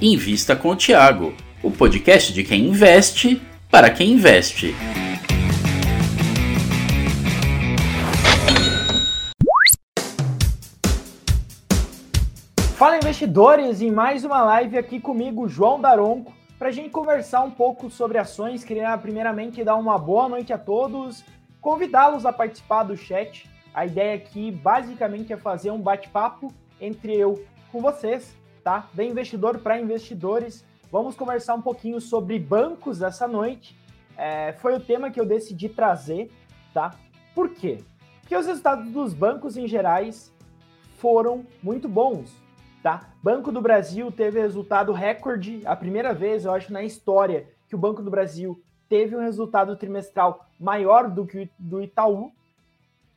Invista com o Tiago, o podcast de quem investe para quem investe. Fala investidores, em mais uma live aqui comigo, João Daronco, para a gente conversar um pouco sobre ações. Queria primeiramente dar uma boa noite a todos, convidá-los a participar do chat. A ideia aqui basicamente é fazer um bate-papo entre eu com vocês tá? Da investidor para investidores. Vamos conversar um pouquinho sobre bancos essa noite. É, foi o tema que eu decidi trazer, tá? Por quê? Porque os resultados dos bancos em gerais foram muito bons, tá? Banco do Brasil teve resultado recorde, a primeira vez, eu acho, na história que o Banco do Brasil teve um resultado trimestral maior do que o do Itaú.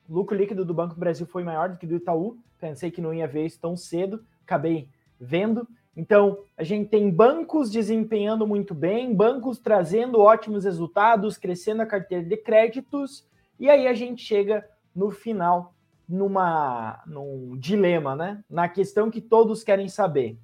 O lucro líquido do Banco do Brasil foi maior do que do Itaú. Pensei que não ia ver isso tão cedo, acabei vendo. Então, a gente tem bancos desempenhando muito bem, bancos trazendo ótimos resultados, crescendo a carteira de créditos, e aí a gente chega no final numa num dilema, né? Na questão que todos querem saber.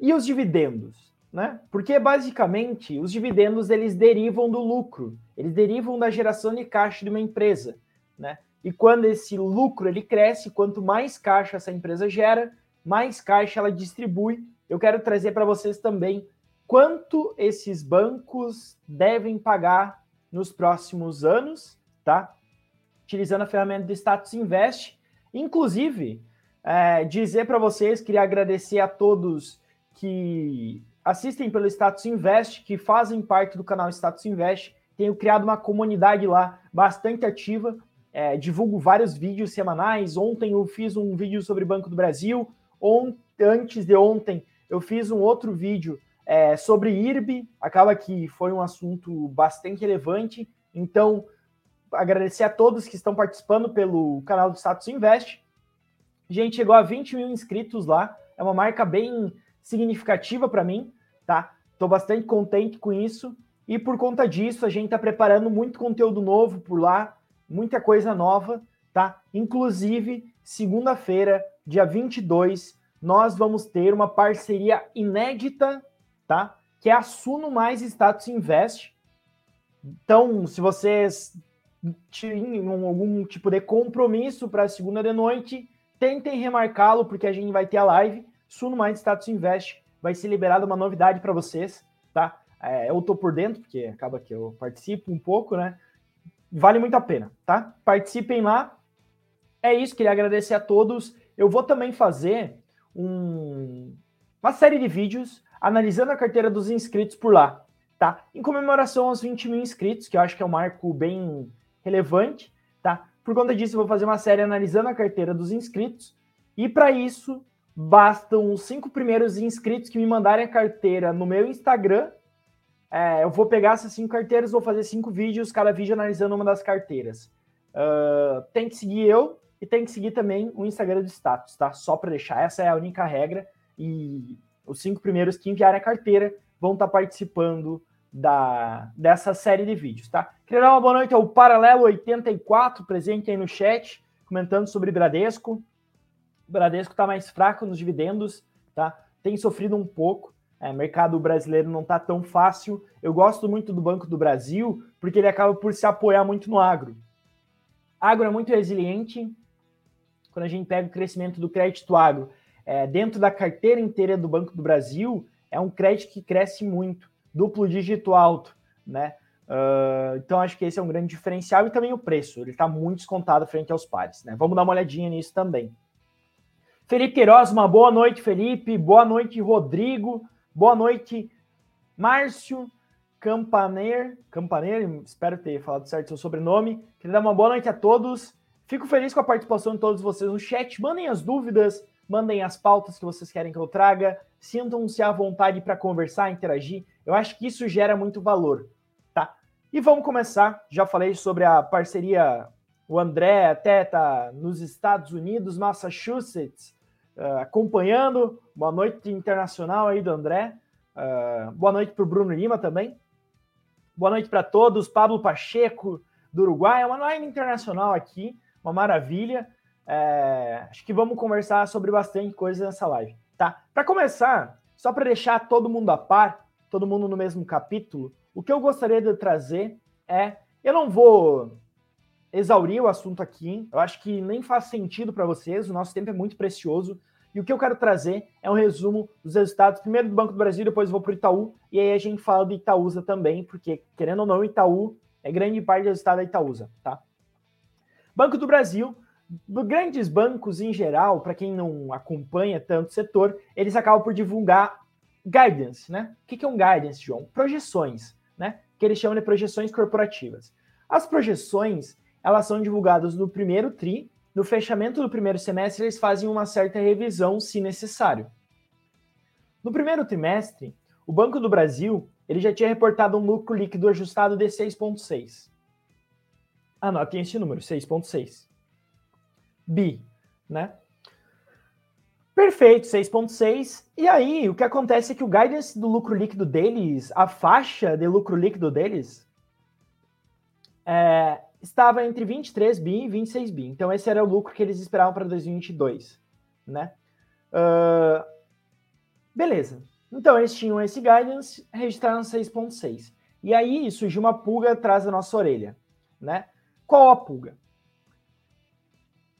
E os dividendos, né? Porque basicamente os dividendos eles derivam do lucro, eles derivam da geração de caixa de uma empresa, né? E quando esse lucro ele cresce, quanto mais caixa essa empresa gera, mais caixa ela distribui. Eu quero trazer para vocês também quanto esses bancos devem pagar nos próximos anos, tá? Utilizando a ferramenta do Status Invest. Inclusive, é, dizer para vocês, queria agradecer a todos que assistem pelo Status Invest, que fazem parte do canal Status Invest. Tenho criado uma comunidade lá bastante ativa. É, divulgo vários vídeos semanais. Ontem eu fiz um vídeo sobre Banco do Brasil. Antes de ontem, eu fiz um outro vídeo é, sobre IRB, acaba que foi um assunto bastante relevante. Então, agradecer a todos que estão participando pelo canal do Status Invest. A gente chegou a 20 mil inscritos lá, é uma marca bem significativa para mim, tá? Estou bastante contente com isso. E por conta disso, a gente está preparando muito conteúdo novo por lá, muita coisa nova, tá? Inclusive, segunda-feira, dia 22, nós vamos ter uma parceria inédita, tá? Que é a Suno mais Status Invest. Então, se vocês tinham algum tipo de compromisso para segunda de noite, tentem remarcá-lo, porque a gente vai ter a live. Suno mais Status Invest vai ser liberada uma novidade para vocês, tá? É, eu tô por dentro, porque acaba que eu participo um pouco, né? Vale muito a pena, tá? Participem lá. É isso, queria agradecer a todos. Eu vou também fazer um, uma série de vídeos analisando a carteira dos inscritos por lá, tá? Em comemoração aos 20 mil inscritos, que eu acho que é um marco bem relevante, tá? Por conta disso, eu vou fazer uma série analisando a carteira dos inscritos. E para isso, bastam os cinco primeiros inscritos que me mandarem a carteira no meu Instagram. É, eu vou pegar essas cinco carteiras, vou fazer cinco vídeos, cada vídeo analisando uma das carteiras. Uh, tem que seguir eu, e tem que seguir também o Instagram do status, tá? Só para deixar, essa é a única regra. E os cinco primeiros que enviarem a carteira vão estar tá participando da, dessa série de vídeos, tá? Queria dar uma boa noite ao Paralelo 84, presente aí no chat, comentando sobre Bradesco. O Bradesco está mais fraco nos dividendos, tá? Tem sofrido um pouco. É, mercado brasileiro não está tão fácil. Eu gosto muito do Banco do Brasil, porque ele acaba por se apoiar muito no agro. Agro é muito resiliente, quando a gente pega o crescimento do crédito agro é, dentro da carteira inteira do Banco do Brasil, é um crédito que cresce muito, duplo dígito alto, né? Uh, então acho que esse é um grande diferencial e também o preço, ele está muito descontado frente aos pares, né? Vamos dar uma olhadinha nisso também. Felipe Queiroz, uma boa noite, Felipe. Boa noite, Rodrigo. Boa noite, Márcio Campaner. Campaner, espero ter falado certo seu sobrenome. Queria dar uma boa noite a todos. Fico feliz com a participação de todos vocês no chat. Mandem as dúvidas, mandem as pautas que vocês querem que eu traga. Sintam-se à vontade para conversar, interagir. Eu acho que isso gera muito valor, tá? E vamos começar. Já falei sobre a parceria. O André até tá nos Estados Unidos, Massachusetts, uh, acompanhando. Boa noite internacional aí do André. Uh, boa noite para o Bruno Lima também. Boa noite para todos. Pablo Pacheco, do Uruguai. É uma live internacional aqui uma maravilha. É, acho que vamos conversar sobre bastante coisa nessa live, tá? Para começar, só para deixar todo mundo a par, todo mundo no mesmo capítulo, o que eu gostaria de trazer é, eu não vou exaurir o assunto aqui, eu acho que nem faz sentido para vocês, o nosso tempo é muito precioso, e o que eu quero trazer é um resumo dos resultados, primeiro do Banco do Brasil, depois vou para o Itaú, e aí a gente fala do Itaúsa também, porque, querendo ou não, Itaú é grande parte do resultado da Itaúsa, tá? Banco do Brasil, grandes bancos em geral, para quem não acompanha tanto o setor, eles acabam por divulgar guidance, né? O que é um guidance, João? Projeções, né? Que eles chamam de projeções corporativas. As projeções, elas são divulgadas no primeiro TRI, no fechamento do primeiro semestre, eles fazem uma certa revisão, se necessário. No primeiro trimestre, o Banco do Brasil ele já tinha reportado um lucro líquido ajustado de 6,6. Anotem esse número, 6,6. Bi, né? Perfeito, 6,6. E aí, o que acontece é que o guidance do lucro líquido deles, a faixa de lucro líquido deles, é, estava entre 23 bi e 26 bi. Então, esse era o lucro que eles esperavam para 2022, né? Uh, beleza. Então, eles tinham esse guidance, registraram 6.6. E aí, surgiu uma pulga atrás da nossa orelha, né? Qual a pulga?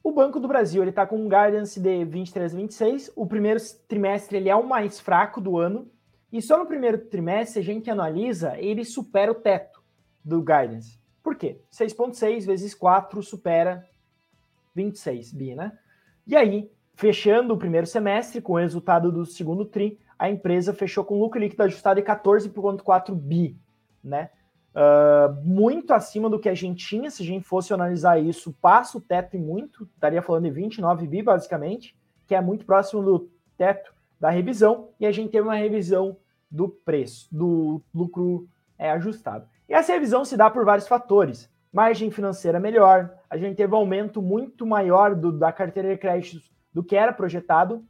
O Banco do Brasil, ele está com um guidance de 23 a 26. O primeiro trimestre, ele é o mais fraco do ano. E só no primeiro trimestre, a gente analisa, ele supera o teto do guidance. Por quê? 6,6 vezes 4 supera 26 bi, né? E aí, fechando o primeiro semestre, com o resultado do segundo TRI, a empresa fechou com lucro líquido ajustado de 14,4 bi, né? Uh, muito acima do que a gente tinha, se a gente fosse analisar isso, passa o teto e muito, estaria falando de 29 bi, basicamente, que é muito próximo do teto da revisão, e a gente teve uma revisão do preço, do lucro é, ajustado. E essa revisão se dá por vários fatores. Margem financeira melhor, a gente teve um aumento muito maior do, da carteira de créditos do que era projetado.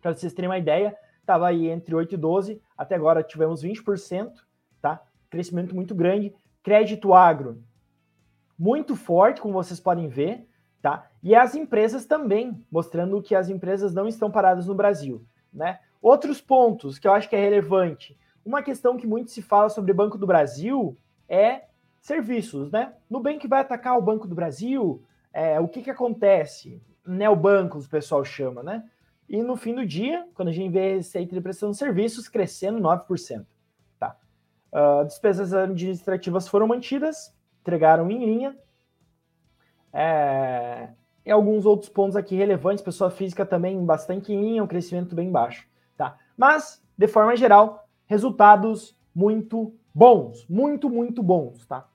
Para vocês terem uma ideia, estava aí entre 8 e 12, até agora tivemos 20%, tá? Crescimento muito grande. Crédito agro, muito forte, como vocês podem ver, tá? E as empresas também, mostrando que as empresas não estão paradas no Brasil, né? Outros pontos que eu acho que é relevante, uma questão que muito se fala sobre Banco do Brasil é serviços, né? Nubank vai atacar o Banco do Brasil, é, o que, que acontece? Neobancos, o pessoal chama, né? E no fim do dia, quando a gente vê receita de prestação de serviços crescendo 9%. Uh, despesas administrativas foram mantidas, entregaram em linha. É, e alguns outros pontos aqui relevantes, pessoa física também bastante em linha, um crescimento bem baixo. Tá? Mas, de forma geral, resultados muito bons, muito, muito bons, tá?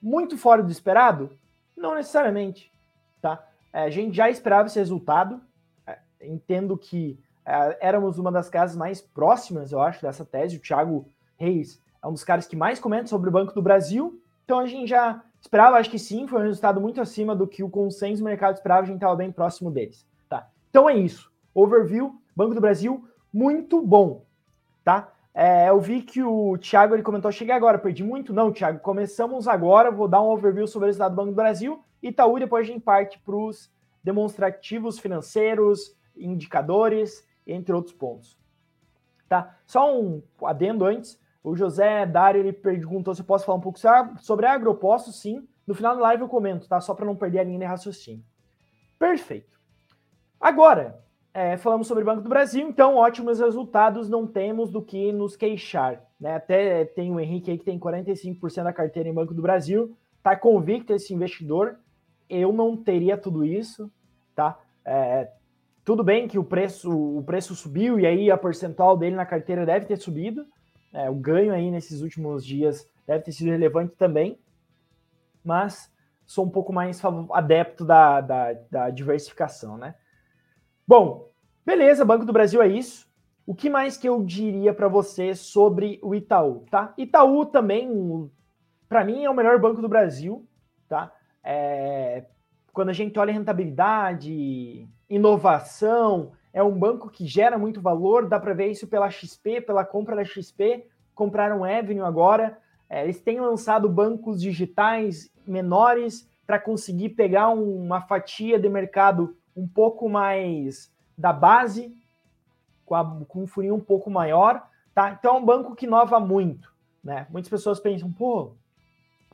Muito fora do esperado? Não necessariamente, tá? É, a gente já esperava esse resultado, é, entendo que é, éramos uma das casas mais próximas, eu acho, dessa tese. O Thiago Reis é um dos caras que mais comenta sobre o Banco do Brasil, então a gente já esperava, acho que sim, foi um resultado muito acima do que o consenso do mercado esperava, a gente estava bem próximo deles, tá? Então é isso. Overview, Banco do Brasil, muito bom, tá? É, eu vi que o Thiago ele comentou: cheguei agora, perdi muito? Não, Thiago, começamos agora. Vou dar um overview sobre o resultado do Banco do Brasil, Itaú, depois a gente parte para os demonstrativos financeiros, indicadores, entre outros pontos. Tá? Só um adendo antes: o José Dário ele perguntou se eu posso falar um pouco sobre agro. Posso sim. No final da live eu comento, tá? Só para não perder a linha de raciocínio. Perfeito. Agora, é, falamos sobre o Banco do Brasil, então ótimos resultados, não temos do que nos queixar. Né? Até tem o Henrique aí que tem 45% da carteira em Banco do Brasil, tá convicto esse investidor. Eu não teria tudo isso, tá? É, tudo bem que o preço, o preço subiu e aí a percentual dele na carteira deve ter subido. É, o ganho aí nesses últimos dias deve ter sido relevante também, mas sou um pouco mais adepto da, da, da diversificação, né? Bom, beleza, Banco do Brasil é isso. O que mais que eu diria para você sobre o Itaú, tá? Itaú também, para mim, é o melhor banco do Brasil, tá? É, quando a gente olha rentabilidade, inovação, é um banco que gera muito valor, dá para ver isso pela XP, pela compra da XP, compraram Avenue agora, é, eles têm lançado bancos digitais menores para conseguir pegar uma fatia de mercado um pouco mais da base, com, a, com um funil um pouco maior, tá? Então é um banco que inova muito, né? Muitas pessoas pensam, pô,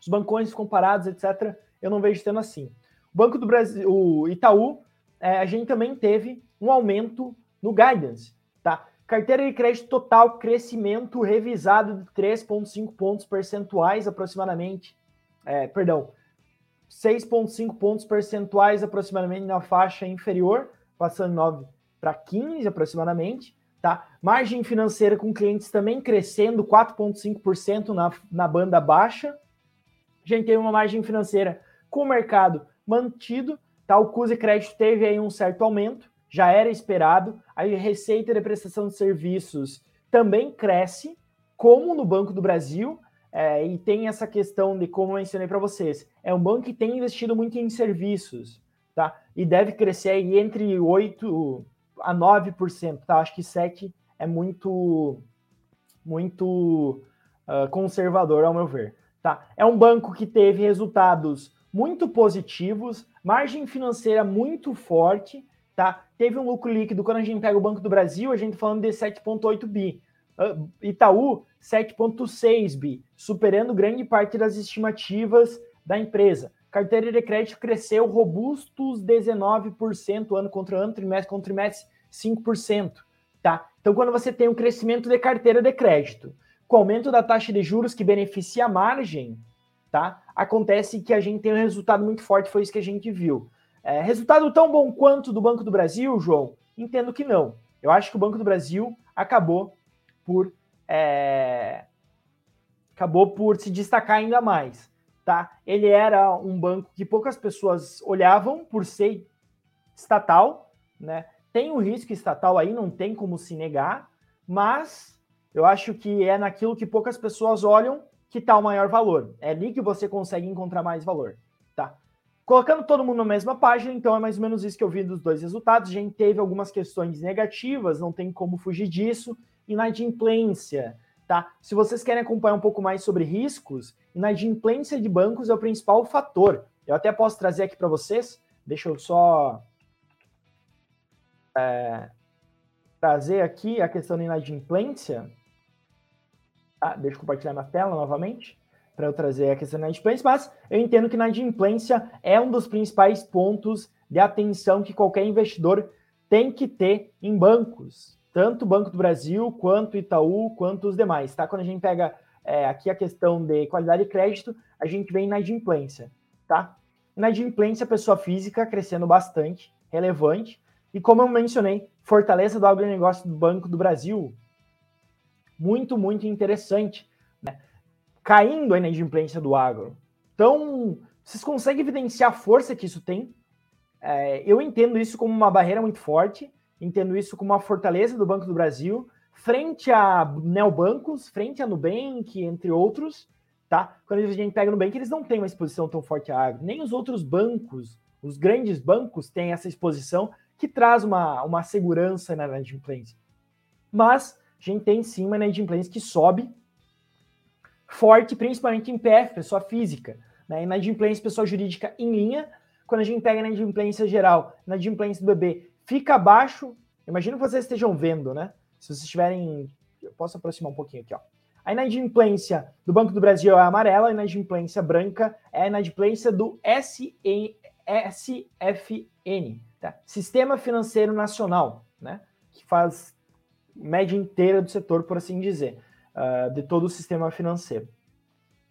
os bancões comparados, etc., eu não vejo sendo assim. O Banco do Brasil, o Itaú, é, a gente também teve um aumento no guidance, tá? Carteira de crédito total, crescimento revisado de 3,5 pontos percentuais aproximadamente. É, perdão, 6,5 pontos percentuais aproximadamente na faixa inferior, passando de 9 para 15 aproximadamente. Tá? Margem financeira com clientes também crescendo 4,5% na, na banda baixa. A gente tem uma margem financeira com o mercado mantido. Tá? O CUSE Crédito teve aí um certo aumento já era esperado. A receita de prestação de serviços também cresce, como no Banco do Brasil, é, e tem essa questão de, como eu mencionei para vocês, é um banco que tem investido muito em serviços, tá? E deve crescer aí entre 8% a 9%, tá? Acho que 7% é muito, muito uh, conservador, ao meu ver, tá? É um banco que teve resultados muito positivos, margem financeira muito forte, tá? Teve um lucro líquido, quando a gente pega o Banco do Brasil, a gente tá falando de 7,8 bi. Uh, Itaú, 7,6 bi, superando grande parte das estimativas da empresa. Carteira de crédito cresceu robustos 19% ano contra ano, trimestre contra trimestre, 5%. Tá? Então, quando você tem um crescimento de carteira de crédito, com aumento da taxa de juros que beneficia a margem, tá? acontece que a gente tem um resultado muito forte, foi isso que a gente viu. É, resultado tão bom quanto do Banco do Brasil, João? Entendo que não. Eu acho que o Banco do Brasil acabou por é, acabou por se destacar ainda mais, tá? Ele era um banco que poucas pessoas olhavam por ser estatal, né? Tem um risco estatal aí, não tem como se negar, mas eu acho que é naquilo que poucas pessoas olham que está o maior valor. É ali que você consegue encontrar mais valor, tá? Colocando todo mundo na mesma página, então é mais ou menos isso que eu vi dos dois resultados. A gente teve algumas questões negativas, não tem como fugir disso. Inadimplência, tá? Se vocês querem acompanhar um pouco mais sobre riscos, inadimplência de bancos é o principal fator. Eu até posso trazer aqui para vocês. Deixa eu só é, trazer aqui a questão da inadimplência. Ah, deixa eu compartilhar na tela novamente para eu trazer a questão da inadimplência, mas eu entendo que a inadimplência é um dos principais pontos de atenção que qualquer investidor tem que ter em bancos, tanto o Banco do Brasil, quanto Itaú, quanto os demais, tá? Quando a gente pega é, aqui a questão de qualidade de crédito, a gente vem na inadimplência, tá? Inadimplência, pessoa física crescendo bastante, relevante, e como eu mencionei, fortaleza do agronegócio do Banco do Brasil, muito, muito interessante, né? caindo a inadimplência do agro. Então, vocês conseguem evidenciar a força que isso tem? É, eu entendo isso como uma barreira muito forte, entendo isso como uma fortaleza do Banco do Brasil, frente a neobancos, frente a Nubank, entre outros, tá? Quando a gente pega no Nubank, eles não têm uma exposição tão forte à agro. Nem os outros bancos, os grandes bancos, têm essa exposição que traz uma, uma segurança na inadimplência. Mas a gente tem sim uma inadimplência que sobe forte, principalmente em PF, pessoa física. Né? Inadimplência, pessoa jurídica em linha. Quando a gente pega na inadimplência geral, na inadimplência do bebê, fica abaixo. Imagino que vocês estejam vendo, né? Se vocês estiverem. Eu posso aproximar um pouquinho aqui, ó. A inadimplência do Banco do Brasil é amarela, a inadimplência branca é a inadimplência do SFN, tá? Sistema Financeiro Nacional, né? Que faz média inteira do setor, por assim dizer uh, de todo o sistema financeiro.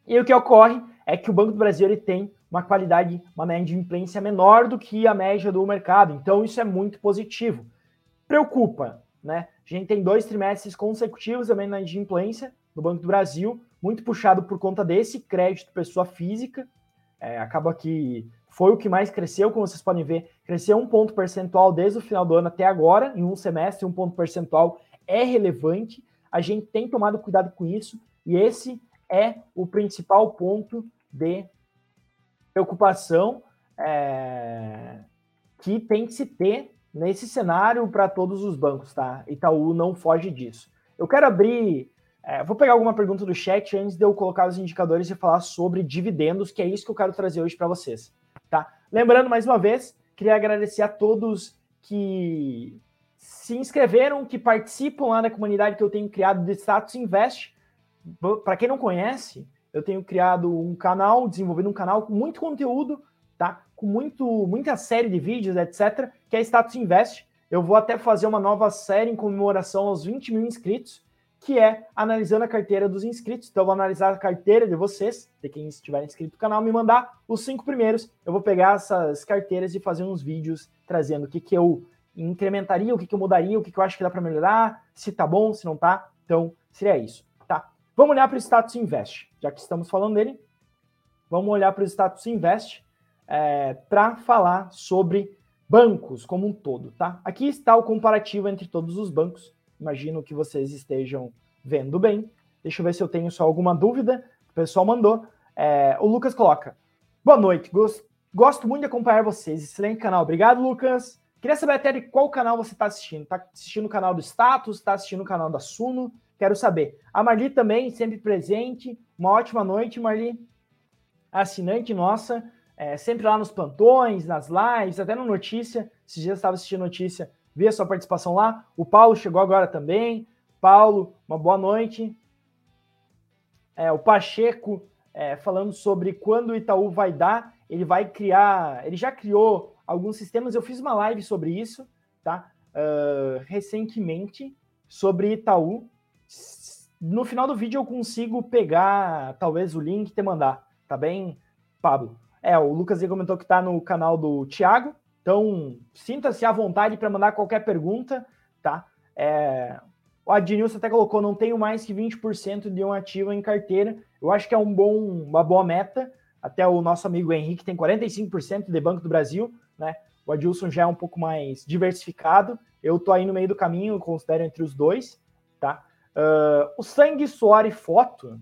E o que ocorre é que o Banco do Brasil ele tem uma qualidade, uma média de implência menor do que a média do mercado. Então, isso é muito positivo. Preocupa, né? A gente tem dois trimestres consecutivos também na inadimplência no Banco do Brasil, muito puxado por conta desse crédito pessoa física. É, acaba que foi o que mais cresceu, como vocês podem ver, cresceu um ponto percentual desde o final do ano até agora, em um semestre, um ponto percentual é relevante a gente tem tomado cuidado com isso, e esse é o principal ponto de preocupação é, que tem que se ter nesse cenário para todos os bancos, tá? Itaú não foge disso. Eu quero abrir. É, vou pegar alguma pergunta do chat antes de eu colocar os indicadores e falar sobre dividendos, que é isso que eu quero trazer hoje para vocês, tá? Lembrando mais uma vez, queria agradecer a todos que se inscreveram, que participam lá da comunidade que eu tenho criado de Status Invest. Para quem não conhece, eu tenho criado um canal, desenvolvido um canal com muito conteúdo, tá? Com muito, muita série de vídeos, etc., que é Status Invest. Eu vou até fazer uma nova série em comemoração aos 20 mil inscritos, que é analisando a carteira dos inscritos. Então, eu vou analisar a carteira de vocês, de quem estiver inscrito no canal, me mandar os cinco primeiros. Eu vou pegar essas carteiras e fazer uns vídeos trazendo o que, que eu incrementaria, o que, que eu mudaria, o que, que eu acho que dá para melhorar, se tá bom, se não tá. Então, seria isso, tá? Vamos olhar para o status invest, já que estamos falando dele. Vamos olhar para o status invest é, para falar sobre bancos como um todo, tá? Aqui está o comparativo entre todos os bancos. Imagino que vocês estejam vendo bem. Deixa eu ver se eu tenho só alguma dúvida. O pessoal mandou. É, o Lucas coloca: Boa noite, gosto, gosto muito de acompanhar vocês. Excelente canal. Obrigado, Lucas. Queria saber até de qual canal você está assistindo. Está assistindo o canal do Status? Está assistindo o canal da Suno? Quero saber. A Marli também, sempre presente. Uma ótima noite, Marli. Assinante nossa. É, sempre lá nos plantões, nas lives, até no Notícia. Esses dias estava assistindo Notícia, vi a sua participação lá. O Paulo chegou agora também. Paulo, uma boa noite. É, o Pacheco é, falando sobre quando o Itaú vai dar. Ele vai criar, ele já criou alguns sistemas. Eu fiz uma live sobre isso, tá? Uh, recentemente, sobre Itaú. No final do vídeo eu consigo pegar, talvez, o link e te mandar, tá bem, Pablo? É, o Lucas comentou que tá no canal do Thiago, então sinta-se à vontade para mandar qualquer pergunta, tá? É, o Adnilson até colocou, não tenho mais que 20% de um ativo em carteira. Eu acho que é um bom, uma boa meta. Até o nosso amigo Henrique tem 45% de Banco do Brasil né? O Adilson já é um pouco mais diversificado. Eu tô aí no meio do caminho, considero entre os dois, tá? Uh, o Sangue, Suor e Foto,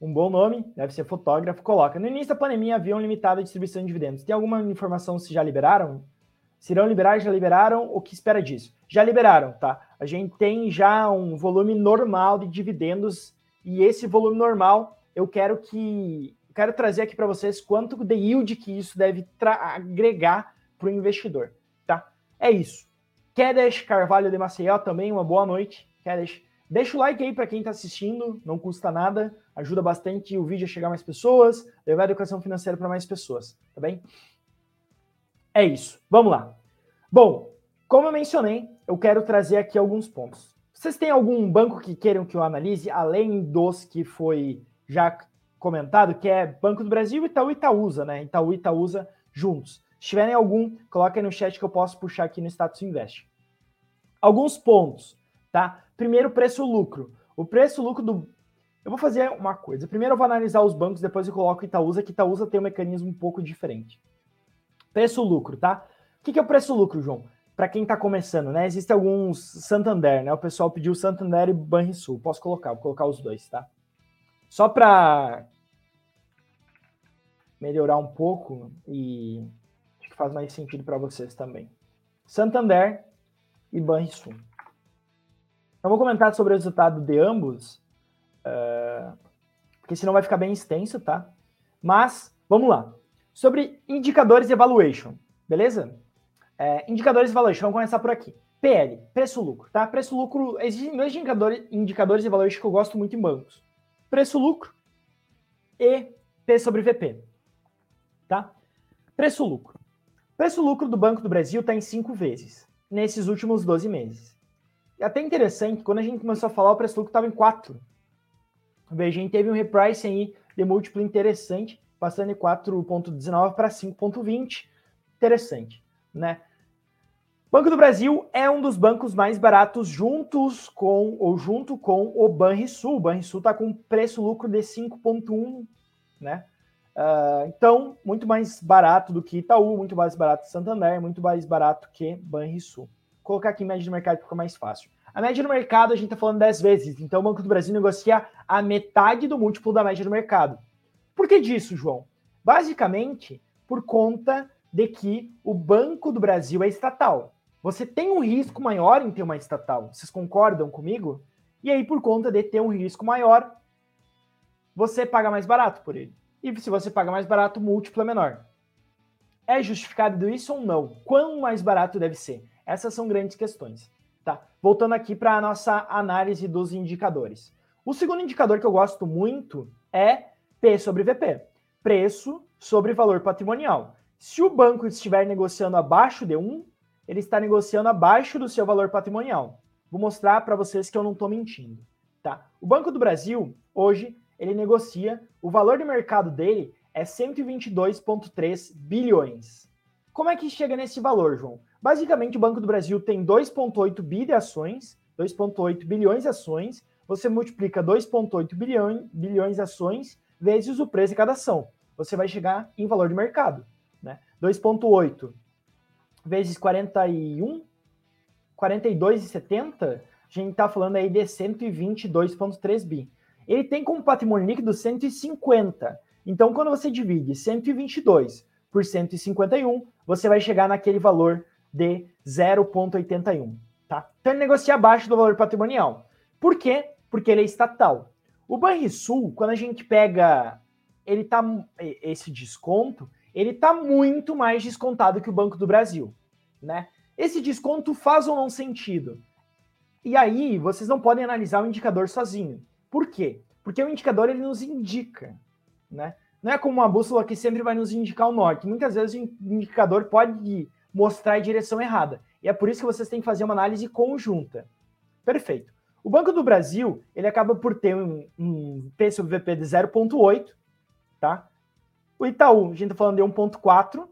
um bom nome, deve ser fotógrafo, coloca. No início da pandemia havia uma limitada distribuição de dividendos. Tem alguma informação se já liberaram? Se irão liberar, já liberaram? O que espera disso? Já liberaram, tá? A gente tem já um volume normal de dividendos e esse volume normal eu quero que quero trazer aqui para vocês quanto de yield que isso deve agregar para o investidor, tá? É isso. Kedesh Carvalho de Maceió também, uma boa noite. Kedesh, deixa o like aí para quem está assistindo, não custa nada, ajuda bastante o vídeo a chegar a mais pessoas, levar a educação financeira para mais pessoas, tá bem? É isso. Vamos lá. Bom, como eu mencionei, eu quero trazer aqui alguns pontos. Vocês têm algum banco que queiram que eu analise, além dos que foi já comentado, que é Banco do Brasil e Itaú Itaúsa, né? Itaú e Itaúsa juntos. Se tiverem algum, coloquem no chat que eu posso puxar aqui no Status Invest. Alguns pontos, tá? Primeiro, preço-lucro. O preço-lucro do. Eu vou fazer uma coisa. Primeiro eu vou analisar os bancos, depois eu coloco Itaúsa, que Itaúsa tem um mecanismo um pouco diferente. Preço-lucro, tá? O que é o preço-lucro, João? Para quem está começando, né? Existem alguns Santander, né? O pessoal pediu Santander e Banrisul. Posso colocar, vou colocar os dois, tá? Só para melhorar um pouco e acho que faz mais sentido para vocês também. Santander e Banrisul. Eu vou comentar sobre o resultado de ambos, uh, porque senão vai ficar bem extenso, tá? Mas, vamos lá. Sobre indicadores evaluation, beleza? É, indicadores evaluation, vamos começar por aqui. PL, preço-lucro, tá? Preço-lucro, existem dois indicadores, indicadores evaluation que eu gosto muito em bancos. Preço-lucro e P sobre VP tá? Preço-lucro. Preço-lucro do Banco do Brasil está em cinco vezes nesses últimos 12 meses. É até interessante, quando a gente começou a falar, o preço-lucro estava em 4. A gente teve um repricing aí de múltiplo interessante, passando de 4,19 para 5,20. Interessante, né? Banco do Brasil é um dos bancos mais baratos juntos com ou junto com o Banrisul. O Banrisul está com preço-lucro de 5,1, né? Uh, então, muito mais barato do que Itaú, muito mais barato que Santander, muito mais barato que Banrisul. Colocar aqui média de mercado ficar mais fácil. A média do mercado a gente está falando 10 vezes, então o Banco do Brasil negocia a metade do múltiplo da média do mercado. Por que disso, João? Basicamente, por conta de que o Banco do Brasil é estatal. Você tem um risco maior em ter uma estatal. Vocês concordam comigo? E aí, por conta de ter um risco maior, você paga mais barato por ele. E se você paga mais barato, o múltiplo é menor. É justificado isso ou não? Quão mais barato deve ser? Essas são grandes questões. Tá? Voltando aqui para a nossa análise dos indicadores. O segundo indicador que eu gosto muito é P sobre VP, preço sobre valor patrimonial. Se o banco estiver negociando abaixo de 1, ele está negociando abaixo do seu valor patrimonial. Vou mostrar para vocês que eu não estou mentindo. Tá? O Banco do Brasil, hoje, ele negocia, o valor de mercado dele é 122,3 bilhões. Como é que chega nesse valor, João? Basicamente, o Banco do Brasil tem 2,8 bi de ações, 2,8 bilhões de ações. Você multiplica 2,8 bilhões, bilhões de ações vezes o preço de cada ação. Você vai chegar em valor de mercado. Né? 2,8 vezes 41, 42,70, a gente está falando aí de 122,3 bi. Ele tem como patrimônio líquido 150. Então, quando você divide 122 por 151, você vai chegar naquele valor de 0,81. Tá? Então ele negocia abaixo do valor patrimonial. Por quê? Porque ele é estatal. O Banrisul, quando a gente pega ele tá esse desconto, ele tá muito mais descontado que o Banco do Brasil, né? Esse desconto faz ou não sentido? E aí, vocês não podem analisar o indicador sozinho. Por quê? Porque o indicador ele nos indica, né? Não é como uma bússola que sempre vai nos indicar o norte. Muitas vezes o indicador pode mostrar a direção errada. E é por isso que vocês têm que fazer uma análise conjunta. Perfeito. O Banco do Brasil, ele acaba por ter um, um P sobre VP de 0,8, tá? O Itaú, a gente está falando de 1,4.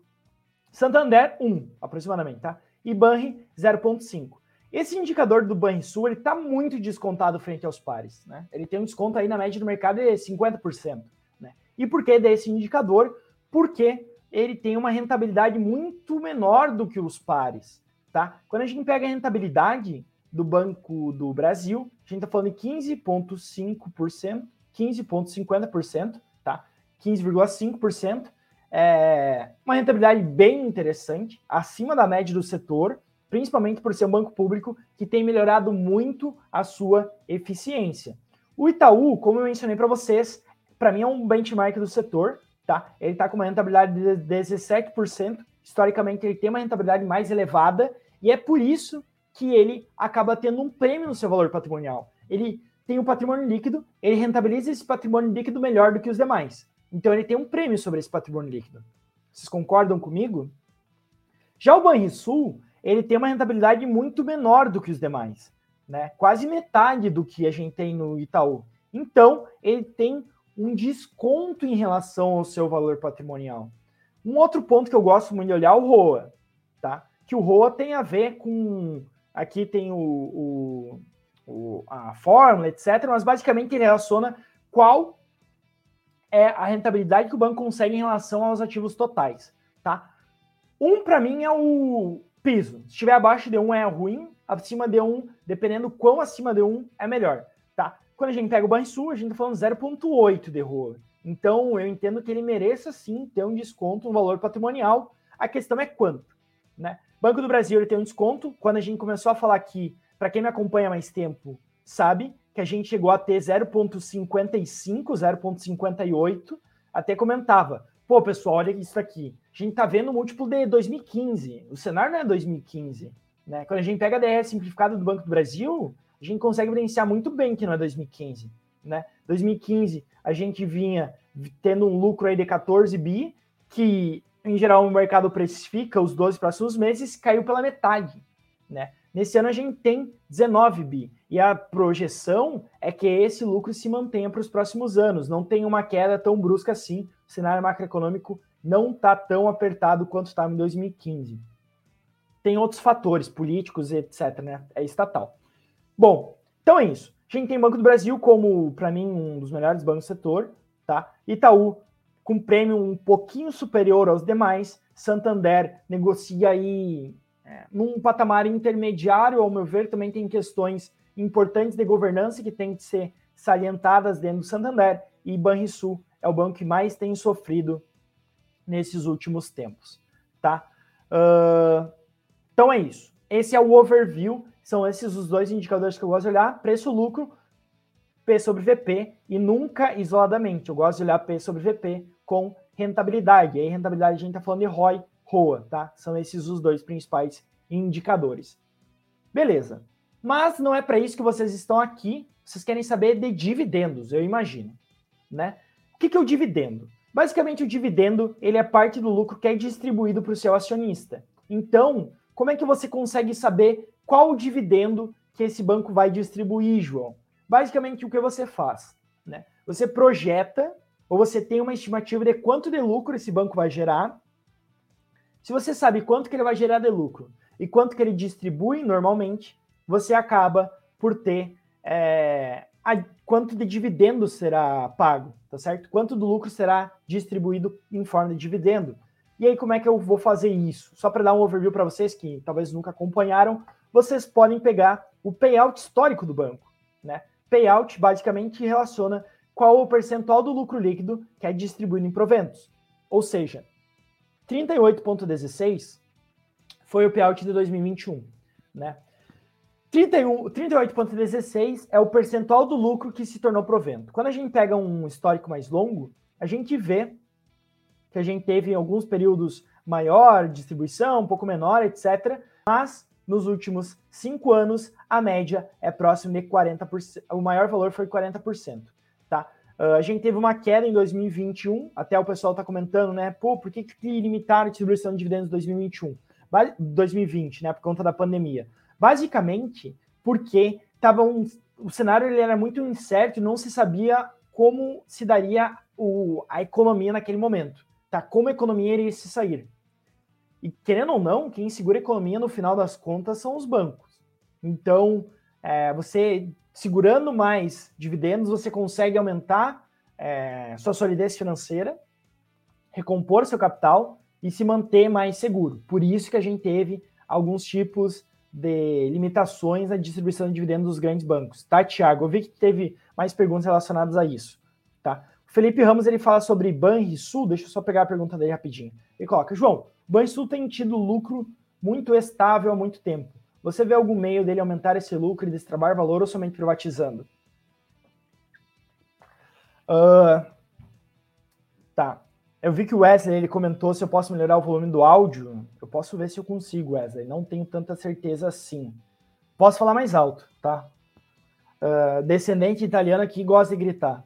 Santander, 1, aproximadamente, tá? E Banri, 0,5. Esse indicador do Banrisul, ele está muito descontado frente aos pares, né? Ele tem um desconto aí na média do mercado de 50%, né? E por que desse indicador? Porque ele tem uma rentabilidade muito menor do que os pares, tá? Quando a gente pega a rentabilidade do Banco do Brasil, a gente está falando de 15,5%, 15,50%, tá? 15,5%. É uma rentabilidade bem interessante, acima da média do setor, principalmente por ser um banco público que tem melhorado muito a sua eficiência. O Itaú, como eu mencionei para vocês, para mim é um benchmark do setor, tá? Ele está com uma rentabilidade de 17%. Historicamente, ele tem uma rentabilidade mais elevada e é por isso que ele acaba tendo um prêmio no seu valor patrimonial. Ele tem um patrimônio líquido, ele rentabiliza esse patrimônio líquido melhor do que os demais. Então, ele tem um prêmio sobre esse patrimônio líquido. Vocês concordam comigo? Já o Banrisul, ele tem uma rentabilidade muito menor do que os demais, né? Quase metade do que a gente tem no Itaú. Então, ele tem um desconto em relação ao seu valor patrimonial. Um outro ponto que eu gosto muito de olhar é o ROA, tá? Que o ROA tem a ver com. Aqui tem o, o, o, a fórmula, etc., mas basicamente ele relaciona qual é a rentabilidade que o banco consegue em relação aos ativos totais, tá? Um, para mim, é o piso. Se estiver abaixo de um é ruim, acima de um, dependendo quão acima de um, é melhor. Quando a gente pega o Banrisul, a gente está falando 0,8 de ROA. Então, eu entendo que ele mereça sim ter um desconto no valor patrimonial. A questão é quanto, né? Banco do Brasil ele tem um desconto. Quando a gente começou a falar aqui, para quem me acompanha mais tempo, sabe que a gente chegou a ter 0,55, 0,58. Até comentava, pô, pessoal, olha isso aqui. A gente tá vendo múltiplo de 2015. O cenário não é 2015, né? Quando a gente pega a DR simplificada do Banco do Brasil, a gente consegue evidenciar muito bem que não é 2015, né? 2015 a gente vinha tendo um lucro aí de 14 bi, que em geral o mercado precifica os 12 próximos meses, caiu pela metade, né? Nesse ano a gente tem 19 bi e a projeção é que esse lucro se mantenha para os próximos anos, não tem uma queda tão brusca assim, o cenário macroeconômico não está tão apertado quanto estava em 2015. Tem outros fatores políticos, etc, né? É estatal. Bom, então é isso. A gente tem Banco do Brasil como, para mim, um dos melhores bancos do setor, tá? Itaú com prêmio um pouquinho superior aos demais. Santander negocia aí é, num patamar intermediário, ao meu ver, também tem questões importantes de governança que tem que ser salientadas dentro do Santander. E Banrisul é o banco que mais tem sofrido nesses últimos tempos, tá? Uh, então é isso. Esse é o overview são esses os dois indicadores que eu gosto de olhar: preço-lucro, P sobre VP, e nunca isoladamente. Eu gosto de olhar P sobre VP com rentabilidade. E aí, rentabilidade, a gente está falando de ROI, ROA, tá? São esses os dois principais indicadores. Beleza. Mas não é para isso que vocês estão aqui. Vocês querem saber de dividendos, eu imagino, né? O que, que é o dividendo? Basicamente, o dividendo ele é parte do lucro que é distribuído para o seu acionista. Então, como é que você consegue saber qual o dividendo que esse banco vai distribuir, João? Basicamente, o que você faz? Né? Você projeta ou você tem uma estimativa de quanto de lucro esse banco vai gerar. Se você sabe quanto que ele vai gerar de lucro e quanto que ele distribui normalmente, você acaba por ter é, a, quanto de dividendo será pago, tá certo? Quanto do lucro será distribuído em forma de dividendo. E aí, como é que eu vou fazer isso? Só para dar um overview para vocês que talvez nunca acompanharam, vocês podem pegar o payout histórico do banco, né? Payout basicamente relaciona qual o percentual do lucro líquido que é distribuído em proventos. Ou seja, 38,16 foi o payout de 2021, né? 38,16 é o percentual do lucro que se tornou provento. Quando a gente pega um histórico mais longo, a gente vê que a gente teve em alguns períodos maior distribuição, um pouco menor, etc. Mas nos últimos cinco anos, a média é próxima de 40%. O maior valor foi 40%. Tá? Uh, a gente teve uma queda em 2021, até o pessoal está comentando, né? Pô, por que, que limitaram a distribuição de dividendos em 2021? 2020, né? Por conta da pandemia. Basicamente, porque tava um, o cenário ele era muito incerto não se sabia como se daria o, a economia naquele momento, tá? Como a economia iria se sair. E querendo ou não, quem segura a economia no final das contas são os bancos. Então, é, você segurando mais dividendos, você consegue aumentar é, sua solidez financeira, recompor seu capital e se manter mais seguro. Por isso que a gente teve alguns tipos de limitações na distribuição de dividendos dos grandes bancos. Tá, Tiago? Eu vi que teve mais perguntas relacionadas a isso. Tá? O Felipe Ramos ele fala sobre Banrisul. Deixa eu só pegar a pergunta dele rapidinho. Ele coloca, João, Banrisul tem tido lucro muito estável há muito tempo. Você vê algum meio dele aumentar esse lucro e destravar valor ou somente privatizando? Uh, tá. Eu vi que o Wesley ele comentou se eu posso melhorar o volume do áudio. Eu posso ver se eu consigo, Wesley. Não tenho tanta certeza assim. Posso falar mais alto, tá? Uh, descendente italiano aqui gosta de gritar.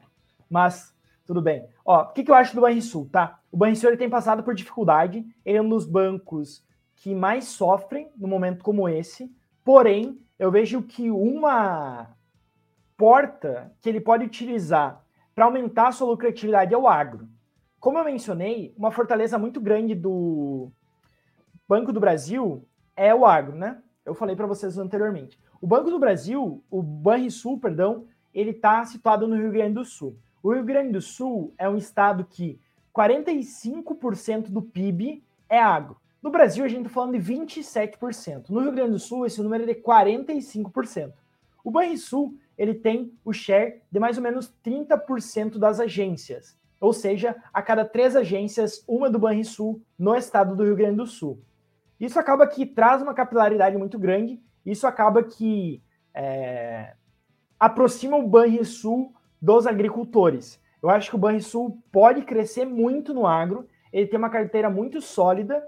Mas, tudo bem. Ó, o que, que eu acho do Banrisul, tá? O Banrisul ele tem passado por dificuldade. Ele é um dos bancos que mais sofrem no momento como esse. Porém, eu vejo que uma porta que ele pode utilizar para aumentar a sua lucratividade é o agro. Como eu mencionei, uma fortaleza muito grande do Banco do Brasil é o agro, né? Eu falei para vocês anteriormente. O Banco do Brasil, o Banrisul, perdão, ele está situado no Rio Grande do Sul. O Rio Grande do Sul é um estado que 45% do PIB é agro. No Brasil, a gente está falando de 27%. No Rio Grande do Sul, esse número é de 45%. O Banrisul, ele tem o share de mais ou menos 30% das agências. Ou seja, a cada três agências, uma do Banrisul no estado do Rio Grande do Sul. Isso acaba que traz uma capilaridade muito grande, isso acaba que é, aproxima o Banrisul dos agricultores. Eu acho que o Banrisul pode crescer muito no agro, ele tem uma carteira muito sólida,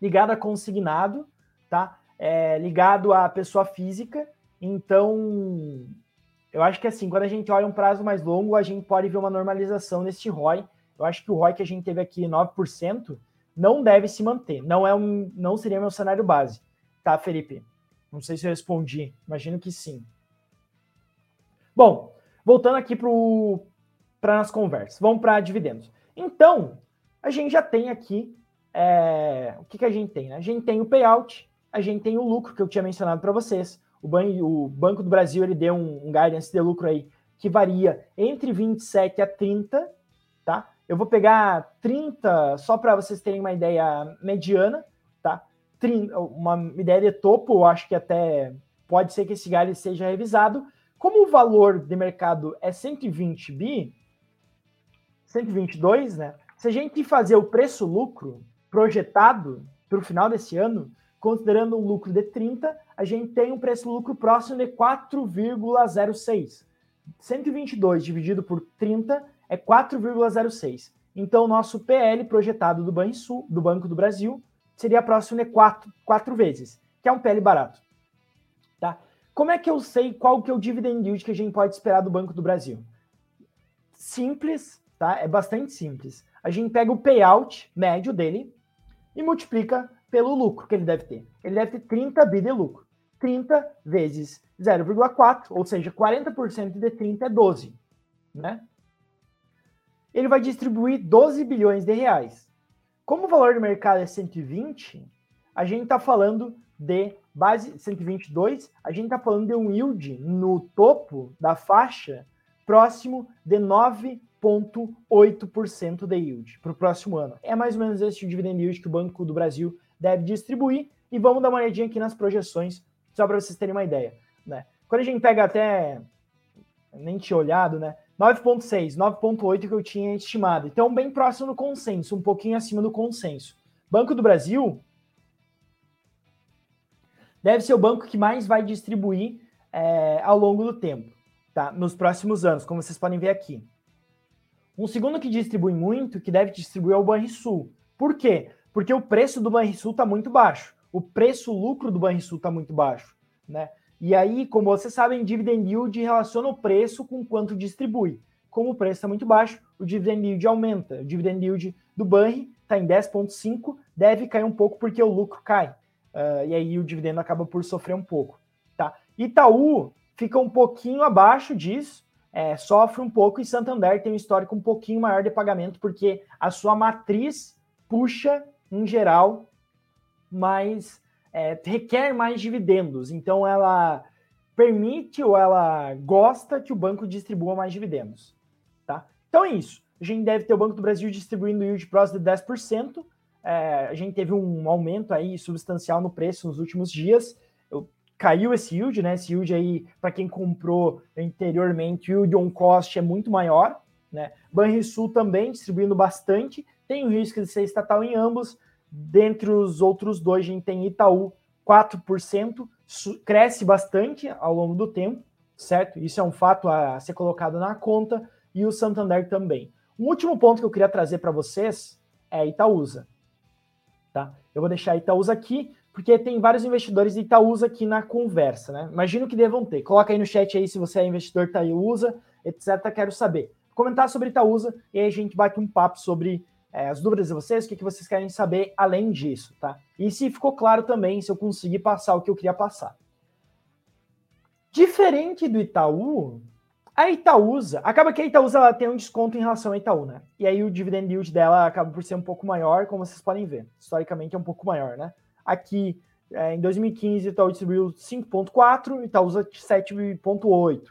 ligada a consignado, tá? É, ligado à pessoa física, então eu acho que assim, quando a gente olha um prazo mais longo, a gente pode ver uma normalização neste ROI. Eu acho que o ROI que a gente teve aqui, 9%, não deve se manter. Não é um, não seria meu cenário base. Tá, Felipe? Não sei se eu respondi. Imagino que sim. Bom, voltando aqui para as conversas. Vamos para dividendos. Então, a gente já tem aqui é, o que, que a gente tem? Né? A gente tem o payout, a gente tem o lucro que eu tinha mencionado para vocês. O, o, Banco do Brasil ele deu um, um guidance de lucro aí que varia entre 27 a 30, tá? Eu vou pegar 30 só para vocês terem uma ideia mediana, tá? 30, uma ideia de topo, eu acho que até pode ser que esse guidance seja revisado. Como o valor de mercado é 120 bi, 122, né? Se a gente fazer o preço-lucro projetado para o final desse ano, considerando um lucro de 30, a gente tem um preço-lucro próximo de 4,06. 122 dividido por 30 é 4,06. Então, o nosso PL projetado do Banrisul, do Banco do Brasil, seria próximo de quatro, quatro vezes, que é um PL barato. Tá? Como é que eu sei qual que é o dividend yield que a gente pode esperar do Banco do Brasil? Simples, tá? É bastante simples. A gente pega o payout médio dele e multiplica pelo lucro que ele deve ter. Ele deve ter 30 bi de lucro. 30 vezes 0,4, ou seja, 40% de 30 é 12, né? Ele vai distribuir 12 bilhões de reais. Como o valor do mercado é 120, a gente está falando de base 122, a gente está falando de um yield no topo da faixa próximo de 9,8% de yield para o próximo ano. É mais ou menos esse o dividend yield que o Banco do Brasil deve distribuir. E vamos dar uma olhadinha aqui nas projeções só para vocês terem uma ideia. Né? Quando a gente pega até, nem tinha olhado, né? 9.6, 9.8 que eu tinha estimado. Então, bem próximo do consenso, um pouquinho acima do consenso. Banco do Brasil deve ser o banco que mais vai distribuir é, ao longo do tempo, tá? Nos próximos anos, como vocês podem ver aqui. Um segundo que distribui muito, que deve distribuir é o Banrisul. Por quê? Porque o preço do Banrisul está muito baixo o preço-lucro do Banrisul está muito baixo, né? E aí, como vocês sabem, dividend yield relaciona o preço com quanto distribui. Como o preço está muito baixo, o dividend yield aumenta. O dividend yield do Banri está em 10,5, deve cair um pouco porque o lucro cai. Uh, e aí o dividendo acaba por sofrer um pouco. Tá? Itaú fica um pouquinho abaixo disso, é, sofre um pouco, e Santander tem um histórico um pouquinho maior de pagamento, porque a sua matriz puxa, em geral, mais é, requer mais dividendos. Então ela permite ou ela gosta que o banco distribua mais dividendos. Tá? Então é isso. A gente deve ter o Banco do Brasil distribuindo yield próximo de 10%. É, a gente teve um aumento aí substancial no preço nos últimos dias. Caiu esse yield, né? Esse yield aí, para quem comprou anteriormente, o yield on cost é muito maior. Né? Banrisul também distribuindo bastante. Tem o risco de ser estatal em ambos, Dentre os outros dois, a gente tem Itaú, 4%, cresce bastante ao longo do tempo, certo? Isso é um fato a ser colocado na conta, e o Santander também. Um último ponto que eu queria trazer para vocês é Itaúsa. Tá? Eu vou deixar Itaúsa aqui, porque tem vários investidores de Itaúsa aqui na conversa, né? Imagino que devam ter. Coloca aí no chat aí se você é investidor Itaúsa, etc. Quero saber. Comentar sobre Itaúsa e aí a gente bate um papo sobre é, as dúvidas de vocês, o que, que vocês querem saber além disso, tá? E se ficou claro também, se eu consegui passar o que eu queria passar. Diferente do Itaú, a Itaúsa, acaba que a Itaúsa ela tem um desconto em relação ao Itaú, né? E aí o dividend yield dela acaba por ser um pouco maior, como vocês podem ver. Historicamente é um pouco maior, né? Aqui, é, em 2015, o Itaú distribuiu 5,4, Itaúsa 7,8.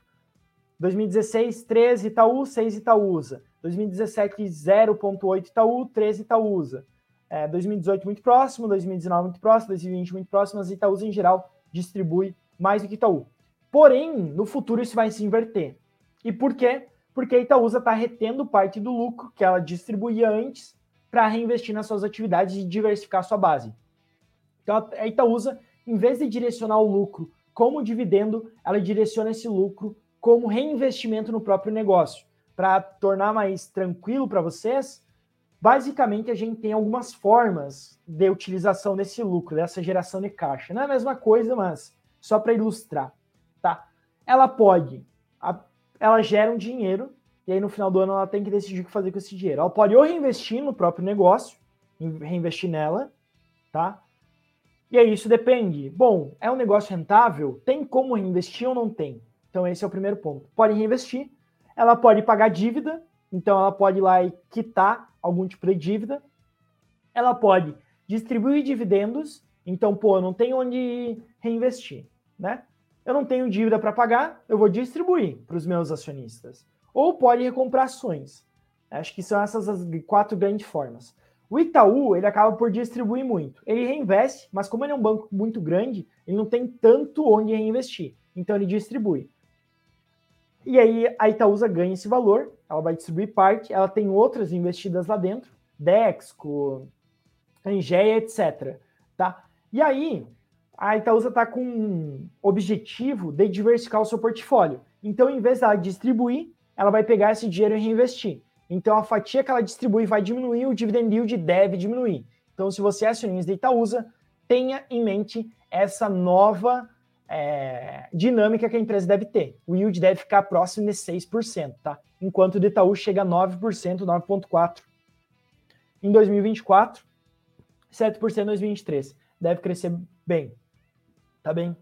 2016, 13 Itaú, 6 Itaúsa. 2017, 0,8 Itaú, 13 Itaúsa. É, 2018 muito próximo, 2019 muito próximo, 2020 muito próximo, mas Itaúsa em geral distribui mais do que Itaú. Porém, no futuro isso vai se inverter. E por quê? Porque a Itaúsa está retendo parte do lucro que ela distribuía antes para reinvestir nas suas atividades e diversificar sua base. Então a Itaúsa, em vez de direcionar o lucro como dividendo, ela direciona esse lucro como reinvestimento no próprio negócio para tornar mais tranquilo para vocês, basicamente a gente tem algumas formas de utilização desse lucro, dessa geração de caixa. Não é a mesma coisa, mas só para ilustrar, tá? Ela pode, ela gera um dinheiro e aí no final do ano ela tem que decidir o que fazer com esse dinheiro. Ela pode ou reinvestir no próprio negócio, reinvestir nela, tá? E aí isso depende. Bom, é um negócio rentável? Tem como reinvestir ou não tem? Então esse é o primeiro ponto. Pode reinvestir, ela pode pagar dívida, então ela pode ir lá e quitar algum tipo de dívida. Ela pode distribuir dividendos, então, pô, eu não tenho onde reinvestir, né? Eu não tenho dívida para pagar, eu vou distribuir para os meus acionistas. Ou pode recomprar ações. Acho que são essas as quatro grandes formas. O Itaú, ele acaba por distribuir muito. Ele reinveste, mas como ele é um banco muito grande, ele não tem tanto onde reinvestir. Então ele distribui. E aí a Itaúsa ganha esse valor, ela vai distribuir parte, ela tem outras investidas lá dentro, Dexco, Angeia, etc. Tá? E aí a Itaúsa está com um objetivo de diversificar o seu portfólio. Então, em vez dela distribuir, ela vai pegar esse dinheiro e reinvestir. Então, a fatia que ela distribui vai diminuir, o dividend yield deve diminuir. Então, se você é acionista de Itaúsa, tenha em mente essa nova é, dinâmica que a empresa deve ter. O yield deve ficar próximo de 6%, tá? Enquanto o do Itaú chega a 9%, 9,4% em 2024, 7% em 2023. Deve crescer bem, tá bem?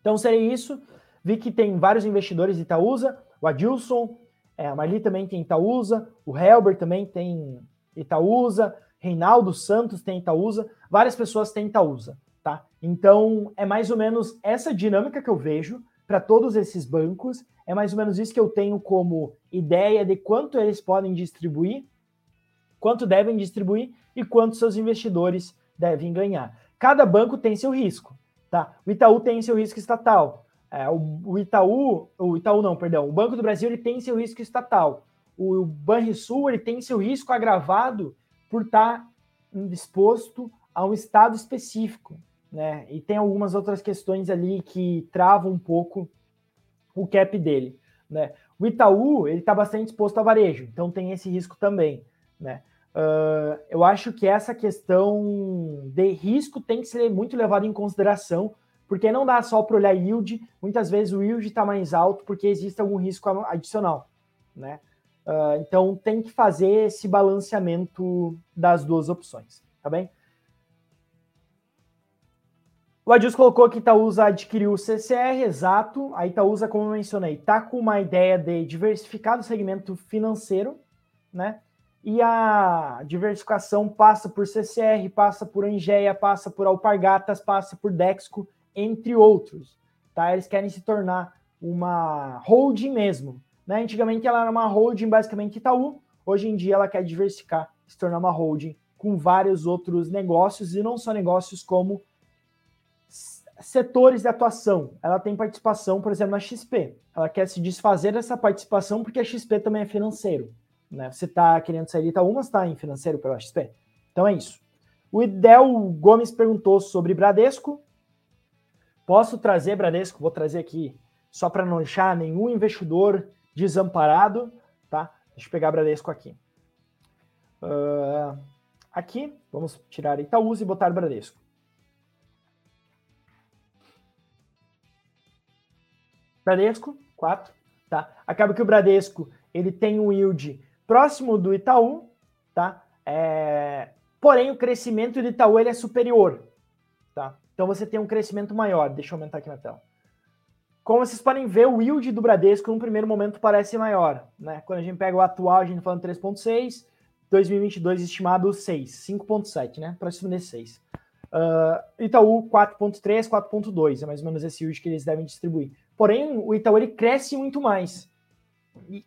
Então seria isso. Vi que tem vários investidores de Itaúsa, o Adilson, é, a Marli também tem Itaúsa, o Helber também tem Itaúsa, Reinaldo Santos tem Itaúsa, várias pessoas têm Itaúsa, tá? Então é mais ou menos essa dinâmica que eu vejo para todos esses bancos, é mais ou menos isso que eu tenho como ideia de quanto eles podem distribuir, quanto devem distribuir e quanto seus investidores devem ganhar. Cada banco tem seu risco, tá? O Itaú tem seu risco estatal, é, o, Itaú, o Itaú não, perdão, o Banco do Brasil ele tem seu risco estatal. O, Banrisul ele tem seu risco agravado por estar exposto a um estado específico, né? E tem algumas outras questões ali que travam um pouco o cap dele, né? O Itaú ele está bastante exposto a varejo, então tem esse risco também, né? Uh, eu acho que essa questão de risco tem que ser muito levada em consideração porque não dá só para olhar yield, muitas vezes o yield está mais alto porque existe algum risco adicional, né? Uh, então tem que fazer esse balanceamento das duas opções, tá bem? O Adilson colocou que Itaúsa adquiriu o CCR, exato. A Itaúsa, como eu mencionei, está com uma ideia de diversificar o segmento financeiro, né? E a diversificação passa por CCR, passa por Angeia, passa por Alpargatas, passa por Dexco entre outros. Tá? Eles querem se tornar uma holding mesmo. Né? Antigamente ela era uma holding basicamente Itaú, hoje em dia ela quer diversificar, se tornar uma holding com vários outros negócios, e não só negócios como setores de atuação. Ela tem participação, por exemplo, na XP. Ela quer se desfazer dessa participação porque a XP também é financeiro. Né? Você está querendo sair de está em financeiro pela XP. Então é isso. O Idel Gomes perguntou sobre Bradesco. Posso trazer, Bradesco, vou trazer aqui só para não deixar nenhum investidor desamparado, tá? Deixa eu pegar Bradesco aqui. Uh, aqui, vamos tirar Itaúsa e botar Bradesco. Bradesco, 4, tá? Acaba que o Bradesco, ele tem um yield próximo do Itaú, tá? É... Porém, o crescimento do Itaú ele é superior, tá? Então você tem um crescimento maior. Deixa eu aumentar aqui na tela. Como vocês podem ver, o yield do Bradesco no primeiro momento parece maior. Né? Quando a gente pega o atual, a gente tá falando 3,6, 2022 estimado 6, 5,7, né? Próximo de 6. Uh, Itaú 4,3, 4,2, é mais ou menos esse yield que eles devem distribuir. Porém, o Itaú ele cresce muito mais,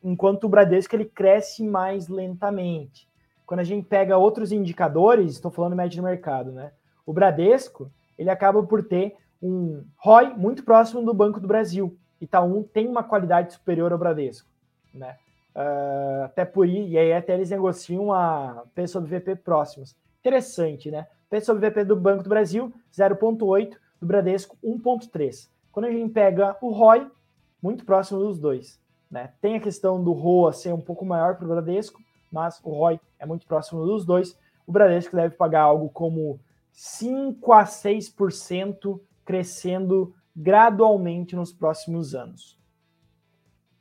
enquanto o Bradesco ele cresce mais lentamente. Quando a gente pega outros indicadores, estou falando médio de mercado, né? O Bradesco ele acaba por ter um ROI muito próximo do Banco do Brasil. Itaú tem uma qualidade superior ao Bradesco, né? Uh, até por aí, e aí até eles negociam a P sobre VP próximos. Interessante, né? P sobre VP do Banco do Brasil, 0,8, do Bradesco, 1,3. Quando a gente pega o ROI, muito próximo dos dois. Né? Tem a questão do ROA ser um pouco maior para o Bradesco, mas o ROI é muito próximo dos dois. O Bradesco deve pagar algo como 5 a 6% crescendo gradualmente nos próximos anos.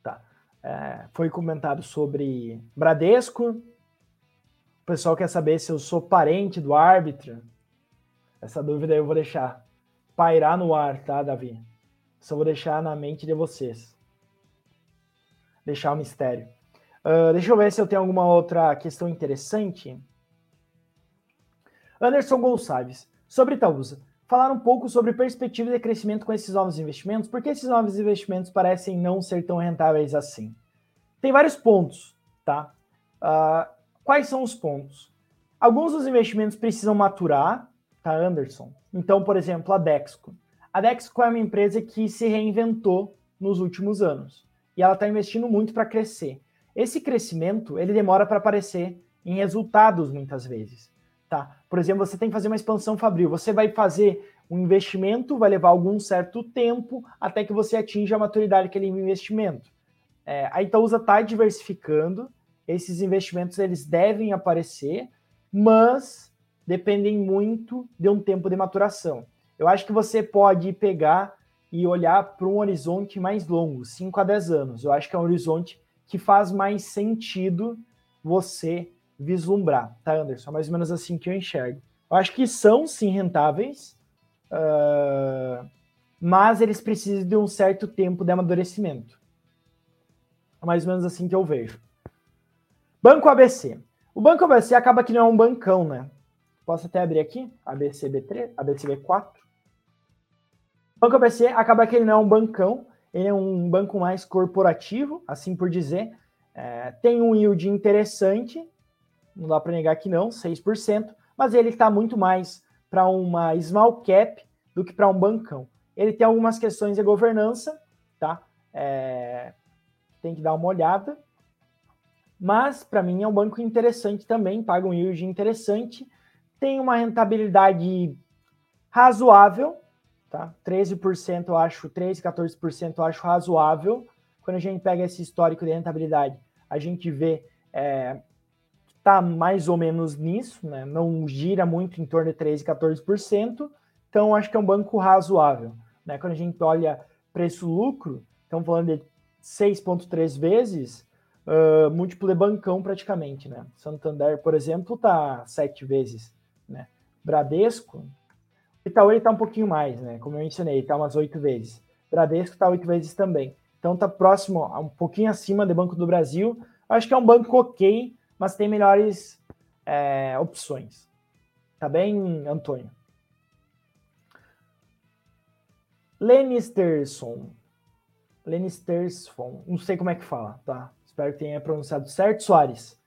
Tá. É, foi comentado sobre Bradesco. O pessoal quer saber se eu sou parente do árbitro. Essa dúvida eu vou deixar pairar no ar, tá, Davi? Só vou deixar na mente de vocês. Deixar o mistério. Uh, deixa eu ver se eu tenho alguma outra questão interessante. Anderson Gonçalves, sobre Itaúsa, falar um pouco sobre perspectiva de crescimento com esses novos investimentos, porque esses novos investimentos parecem não ser tão rentáveis assim. Tem vários pontos, tá? Uh, quais são os pontos? Alguns dos investimentos precisam maturar, tá, Anderson? Então, por exemplo, a Dexco. A Dexco é uma empresa que se reinventou nos últimos anos e ela está investindo muito para crescer. Esse crescimento ele demora para aparecer em resultados muitas vezes. Tá? Por exemplo, você tem que fazer uma expansão fabril. Você vai fazer um investimento, vai levar algum certo tempo até que você atinja a maturidade daquele investimento. É, a Itaúsa está diversificando, esses investimentos eles devem aparecer, mas dependem muito de um tempo de maturação. Eu acho que você pode pegar e olhar para um horizonte mais longo, 5 a 10 anos. Eu acho que é um horizonte que faz mais sentido você vislumbrar, tá, Anderson? É mais ou menos assim que eu enxergo. Eu acho que são sim rentáveis, uh, mas eles precisam de um certo tempo de amadurecimento. É mais ou menos assim que eu vejo. Banco ABC. O Banco ABC acaba que não é um bancão, né? Posso até abrir aqui, ABCB3, ABCB4. O Banco ABC acaba que ele não é um bancão, ele é um banco mais corporativo, assim por dizer. É, tem um yield interessante, não dá para negar que não, 6%, mas ele está muito mais para uma small cap do que para um bancão. Ele tem algumas questões de governança, tá? É, tem que dar uma olhada. Mas, para mim, é um banco interessante também, paga um yield interessante, tem uma rentabilidade razoável, tá? 13% eu acho, 13, 14% eu acho razoável. Quando a gente pega esse histórico de rentabilidade, a gente vê é, tá mais ou menos nisso, né? Não gira muito em torno de 13, 14%. Então, acho que é um banco razoável. Né? Quando a gente olha preço-lucro, estamos falando de 6,3 vezes, uh, múltiplo de bancão praticamente, né? Santander, por exemplo, tá 7 vezes, né? Bradesco, Itaú ele tá um pouquinho mais, né? Como eu mencionei, tá umas 8 vezes. Bradesco tá 8 vezes também. Então tá próximo, um pouquinho acima do Banco do Brasil. Acho que é um banco ok, mas tem melhores é, opções. Tá bem, Antônio? Lenisterson. Lenisterson. Não sei como é que fala, tá? Espero que tenha pronunciado certo. Soares.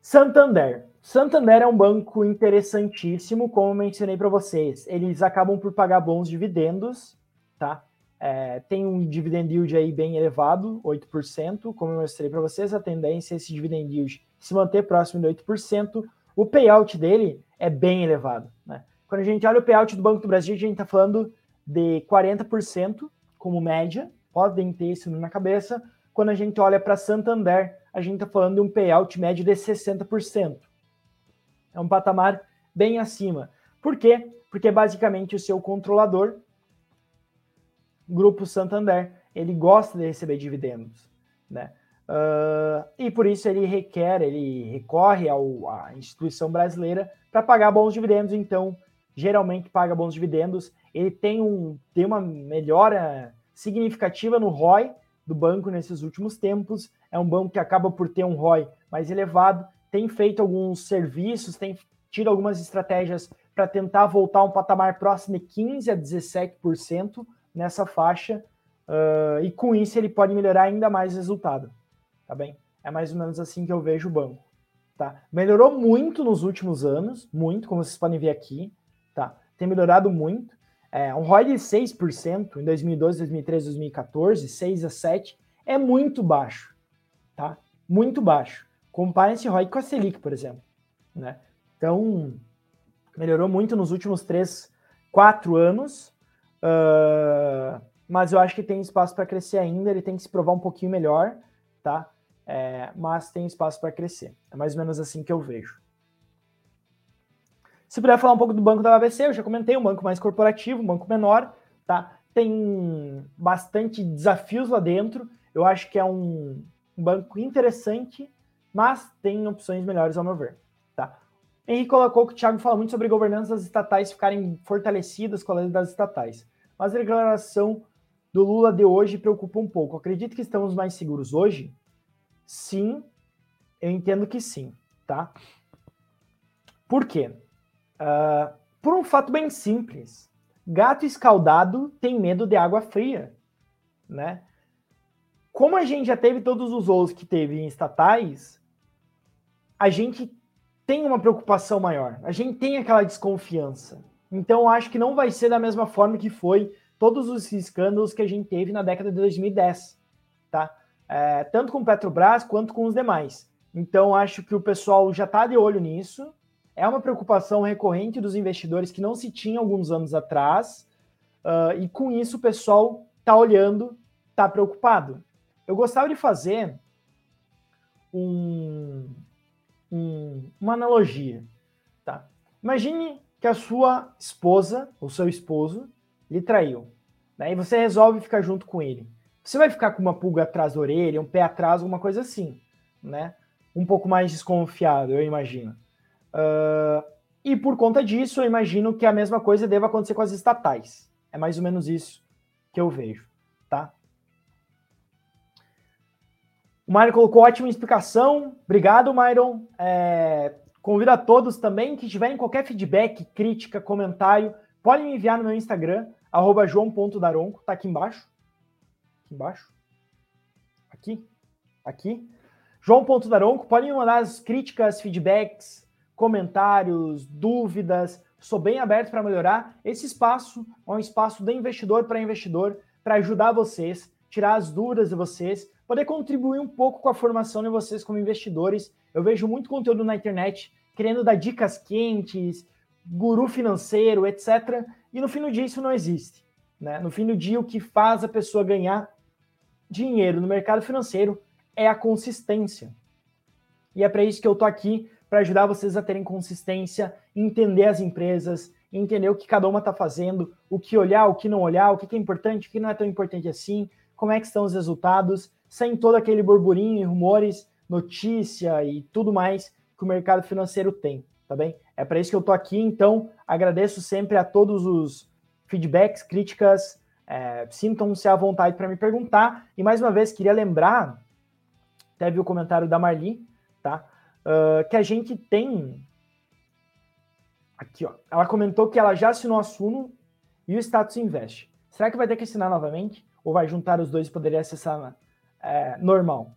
Santander. Santander é um banco interessantíssimo, como mencionei para vocês. Eles acabam por pagar bons dividendos, tá? É, tem um dividend yield aí bem elevado, 8%. Como eu mostrei para vocês, a tendência é esse dividend yield se manter próximo de 8%. O payout dele é bem elevado. Né? Quando a gente olha o payout do Banco do Brasil, a gente está falando de 40% como média, podem ter isso na cabeça. Quando a gente olha para Santander, a gente está falando de um payout médio de 60%. É um patamar bem acima. Por quê? Porque basicamente o seu controlador Grupo Santander, ele gosta de receber dividendos, né? Uh, e por isso ele requer, ele recorre ao, à instituição brasileira para pagar bons dividendos. Então, geralmente paga bons dividendos. Ele tem, um, tem uma melhora significativa no ROI do banco nesses últimos tempos. É um banco que acaba por ter um ROI mais elevado. Tem feito alguns serviços, tem tido algumas estratégias para tentar voltar a um patamar próximo de 15 a 17% nessa faixa, uh, e com isso ele pode melhorar ainda mais o resultado, tá bem? É mais ou menos assim que eu vejo o banco, tá? Melhorou muito nos últimos anos, muito, como vocês podem ver aqui, tá? Tem melhorado muito. É, um ROI de 6% em 2012, 2013, 2014, 6 a 7, é muito baixo, tá? Muito baixo. Compare esse ROI com a Selic, por exemplo, né? Então, melhorou muito nos últimos 3, 4 anos, Uh, mas eu acho que tem espaço para crescer ainda, ele tem que se provar um pouquinho melhor, tá? É, mas tem espaço para crescer. É mais ou menos assim que eu vejo. Se puder falar um pouco do banco da ABC, eu já comentei, um banco mais corporativo, um banco menor, tá? Tem bastante desafios lá dentro. Eu acho que é um banco interessante, mas tem opções melhores ao meu ver. Henrique colocou que o Thiago fala muito sobre governança das estatais ficarem fortalecidas com a lei das estatais. Mas a declaração do Lula de hoje preocupa um pouco. Acredito que estamos mais seguros hoje? Sim, eu entendo que sim, tá? Por quê? Uh, por um fato bem simples. Gato escaldado tem medo de água fria, né? Como a gente já teve todos os outros que teve em estatais, a gente tem uma preocupação maior, a gente tem aquela desconfiança. Então, acho que não vai ser da mesma forma que foi todos os escândalos que a gente teve na década de 2010, tá? É, tanto com Petrobras quanto com os demais. Então, acho que o pessoal já está de olho nisso. É uma preocupação recorrente dos investidores que não se tinha alguns anos atrás. Uh, e com isso, o pessoal está olhando, está preocupado. Eu gostava de fazer um, um, uma analogia. Tá? Imagine que a sua esposa, ou seu esposo, lhe traiu. Né? E você resolve ficar junto com ele. Você vai ficar com uma pulga atrás da orelha, um pé atrás, alguma coisa assim, né? Um pouco mais desconfiado, eu imagino. Uh, e por conta disso, eu imagino que a mesma coisa deva acontecer com as estatais. É mais ou menos isso que eu vejo, tá? O colocou ótima explicação. Obrigado, Myron. É, convido a todos também que tiverem qualquer feedback, crítica, comentário, podem me enviar no meu Instagram, arroba joão.daronco, tá aqui embaixo. Aqui embaixo. Aqui. Aqui. João.daronco, podem me mandar as críticas, feedbacks, comentários, dúvidas. Sou bem aberto para melhorar. Esse espaço é um espaço de investidor para investidor, para ajudar vocês, tirar as dúvidas de vocês, poder contribuir um pouco com a formação de vocês como investidores. Eu vejo muito conteúdo na internet querendo dar dicas quentes, guru financeiro, etc. E no fim do dia isso não existe. Né? No fim do dia, o que faz a pessoa ganhar dinheiro no mercado financeiro é a consistência. E é para isso que eu tô aqui, para ajudar vocês a terem consistência, entender as empresas, entender o que cada uma está fazendo, o que olhar, o que não olhar, o que é importante, o que não é tão importante assim, como é que estão os resultados, sem todo aquele burburinho, rumores, notícia e tudo mais que o mercado financeiro tem, tá bem? É para isso que eu tô aqui, então agradeço sempre a todos os feedbacks, críticas, é, sintam-se à vontade para me perguntar. E mais uma vez, queria lembrar, teve o comentário da Marli, tá? Uh, que a gente tem. Aqui, ó. Ela comentou que ela já assinou a Suno e o Status Invest. Será que vai ter que assinar novamente? Ou vai juntar os dois e poderia acessar é, normal?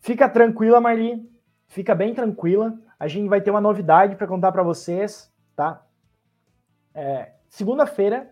Fica tranquila, Marli. Fica bem tranquila. A gente vai ter uma novidade para contar para vocês, tá? É, Segunda-feira,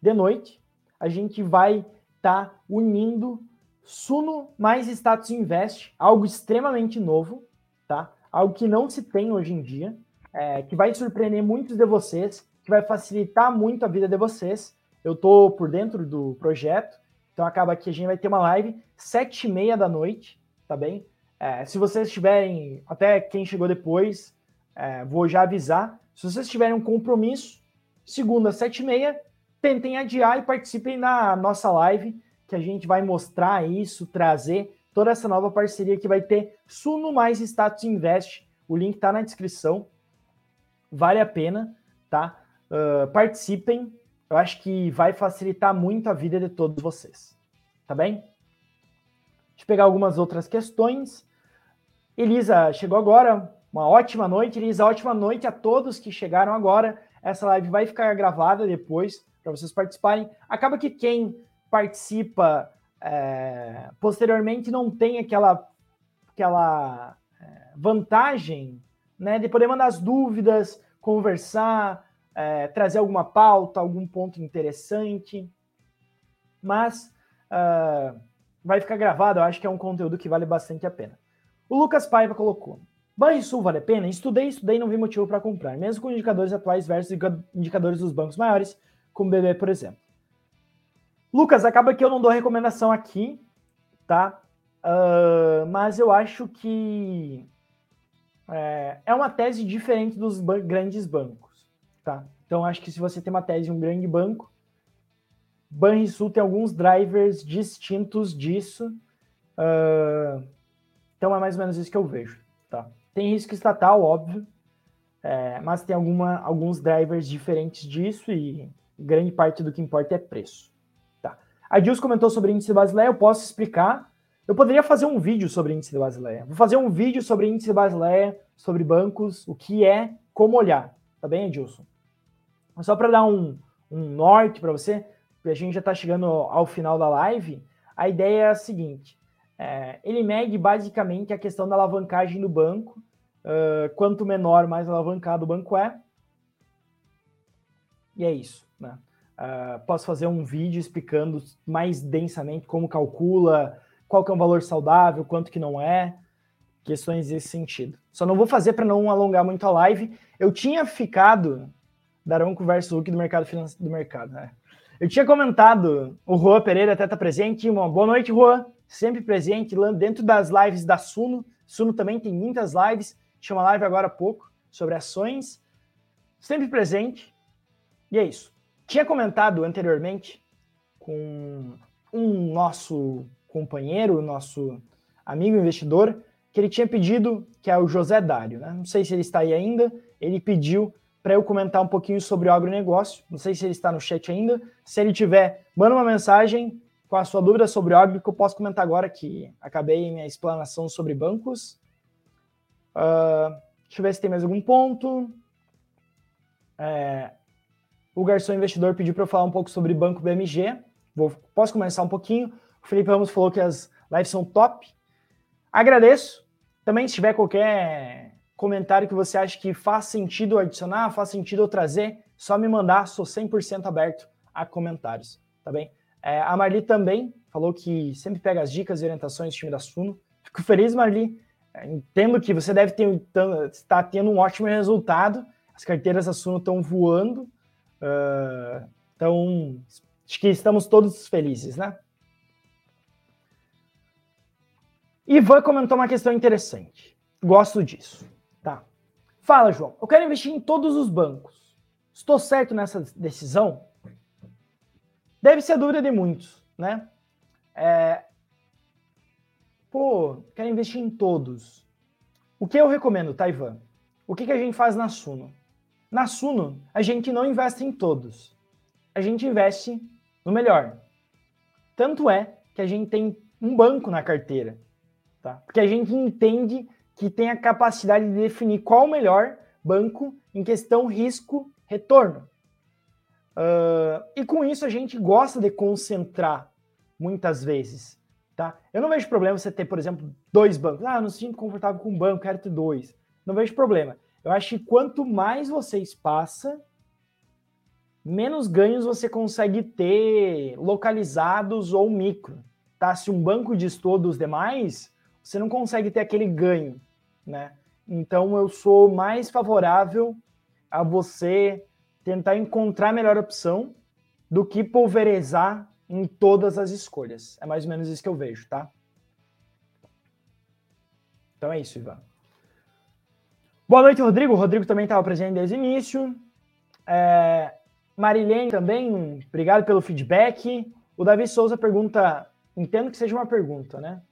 de noite, a gente vai estar tá unindo Suno mais Status Invest, algo extremamente novo, tá? Algo que não se tem hoje em dia, é, que vai surpreender muitos de vocês, que vai facilitar muito a vida de vocês. Eu tô por dentro do projeto, então acaba que a gente vai ter uma live sete e meia da noite, tá bem? É, se vocês tiverem, até quem chegou depois, é, vou já avisar. Se vocês tiverem um compromisso, segunda, sete e meia, tentem adiar e participem na nossa live, que a gente vai mostrar isso, trazer toda essa nova parceria que vai ter Suno mais Status Invest. O link está na descrição. Vale a pena, tá? Uh, participem. Eu acho que vai facilitar muito a vida de todos vocês. Tá bem? Deixa eu pegar algumas outras questões. Elisa chegou agora. Uma ótima noite, Elisa. Ótima noite a todos que chegaram agora. Essa live vai ficar gravada depois para vocês participarem. Acaba que quem participa é, posteriormente não tem aquela, aquela é, vantagem né, de poder mandar as dúvidas, conversar, é, trazer alguma pauta, algum ponto interessante. Mas uh, vai ficar gravado, eu acho que é um conteúdo que vale bastante a pena. O Lucas Paiva colocou: Banrisul vale a pena? Estudei, estudei não vi motivo para comprar, mesmo com indicadores atuais versus indicadores dos bancos maiores, como o BB, por exemplo. Lucas, acaba que eu não dou recomendação aqui, tá? Uh, mas eu acho que é, é, uma tese diferente dos ban grandes bancos, tá? Então acho que se você tem uma tese um grande banco, Banrisul tem alguns drivers distintos disso. Uh, então é mais ou menos isso que eu vejo, tá? Tem risco estatal, óbvio, é, mas tem alguma, alguns drivers diferentes disso e grande parte do que importa é preço. Tá. A Dils comentou sobre índice de Basileia, eu posso explicar. Eu poderia fazer um vídeo sobre índice de Basileia. Vou fazer um vídeo sobre índice de Basileia, sobre bancos, o que é, como olhar. Tá bem, Edilson? Só para dar um, um norte para você, porque a gente já está chegando ao final da live, a ideia é a seguinte: é, ele mede basicamente a questão da alavancagem do banco. Uh, quanto menor, mais alavancado o banco é. E é isso. Né? Uh, posso fazer um vídeo explicando mais densamente como calcula, qual que é um valor saudável, quanto que não é, questões desse sentido. Só não vou fazer para não alongar muito a live. Eu tinha ficado, Daronco versus Hulk do mercado financeiro do mercado, né? Eu tinha comentado, o Juan Pereira até está presente. Uma boa noite, Juan sempre presente lá dentro das lives da Suno. Suno também tem muitas lives, tinha uma live agora há pouco sobre ações. sempre presente. E é isso. Tinha comentado anteriormente com um nosso companheiro, nosso amigo investidor, que ele tinha pedido, que é o José Dário, né? Não sei se ele está aí ainda, ele pediu para eu comentar um pouquinho sobre o agronegócio. Não sei se ele está no chat ainda. Se ele tiver, manda uma mensagem com a sua dúvida sobre o agro, que eu posso comentar agora, que acabei minha explanação sobre bancos. Uh, deixa eu ver se tem mais algum ponto. É, o Garçom Investidor pediu para eu falar um pouco sobre Banco BMG. Vou, posso começar um pouquinho. O Felipe Ramos falou que as lives são top. Agradeço. Também, se tiver qualquer comentário que você acha que faz sentido adicionar, faz sentido eu trazer, só me mandar. Sou 100% aberto a comentários, tá bem? É, a Marli também falou que sempre pega as dicas e orientações do time da Suno. Fico feliz, Marli. É, entendo que você deve ter, estar tendo um ótimo resultado. As carteiras da Suno estão voando. Uh, então, acho que estamos todos felizes, né? Ivan comentou uma questão interessante. Gosto disso. Fala, João. Eu quero investir em todos os bancos. Estou certo nessa decisão? Deve ser a dúvida de muitos, né? É... Pô, quero investir em todos. O que eu recomendo, Ivan? O que, que a gente faz na Suno? Na Suno, a gente não investe em todos. A gente investe no melhor. Tanto é que a gente tem um banco na carteira. Tá? Porque a gente entende que tem a capacidade de definir qual o melhor banco em questão risco-retorno. Uh, e com isso a gente gosta de concentrar muitas vezes. Tá? Eu não vejo problema você ter, por exemplo, dois bancos. Ah, não me sinto confortável com um banco, quero ter dois. Não vejo problema. Eu acho que quanto mais você espaça, menos ganhos você consegue ter localizados ou micro. Tá? Se um banco diz todos os demais, você não consegue ter aquele ganho, né? Então eu sou mais favorável a você tentar encontrar a melhor opção do que pulverizar em todas as escolhas. É mais ou menos isso que eu vejo, tá? Então é isso, Ivan. Boa noite, Rodrigo. O Rodrigo também estava presente desde o início. É, Marilene também, obrigado pelo feedback. O Davi Souza pergunta, entendo que seja uma pergunta, né?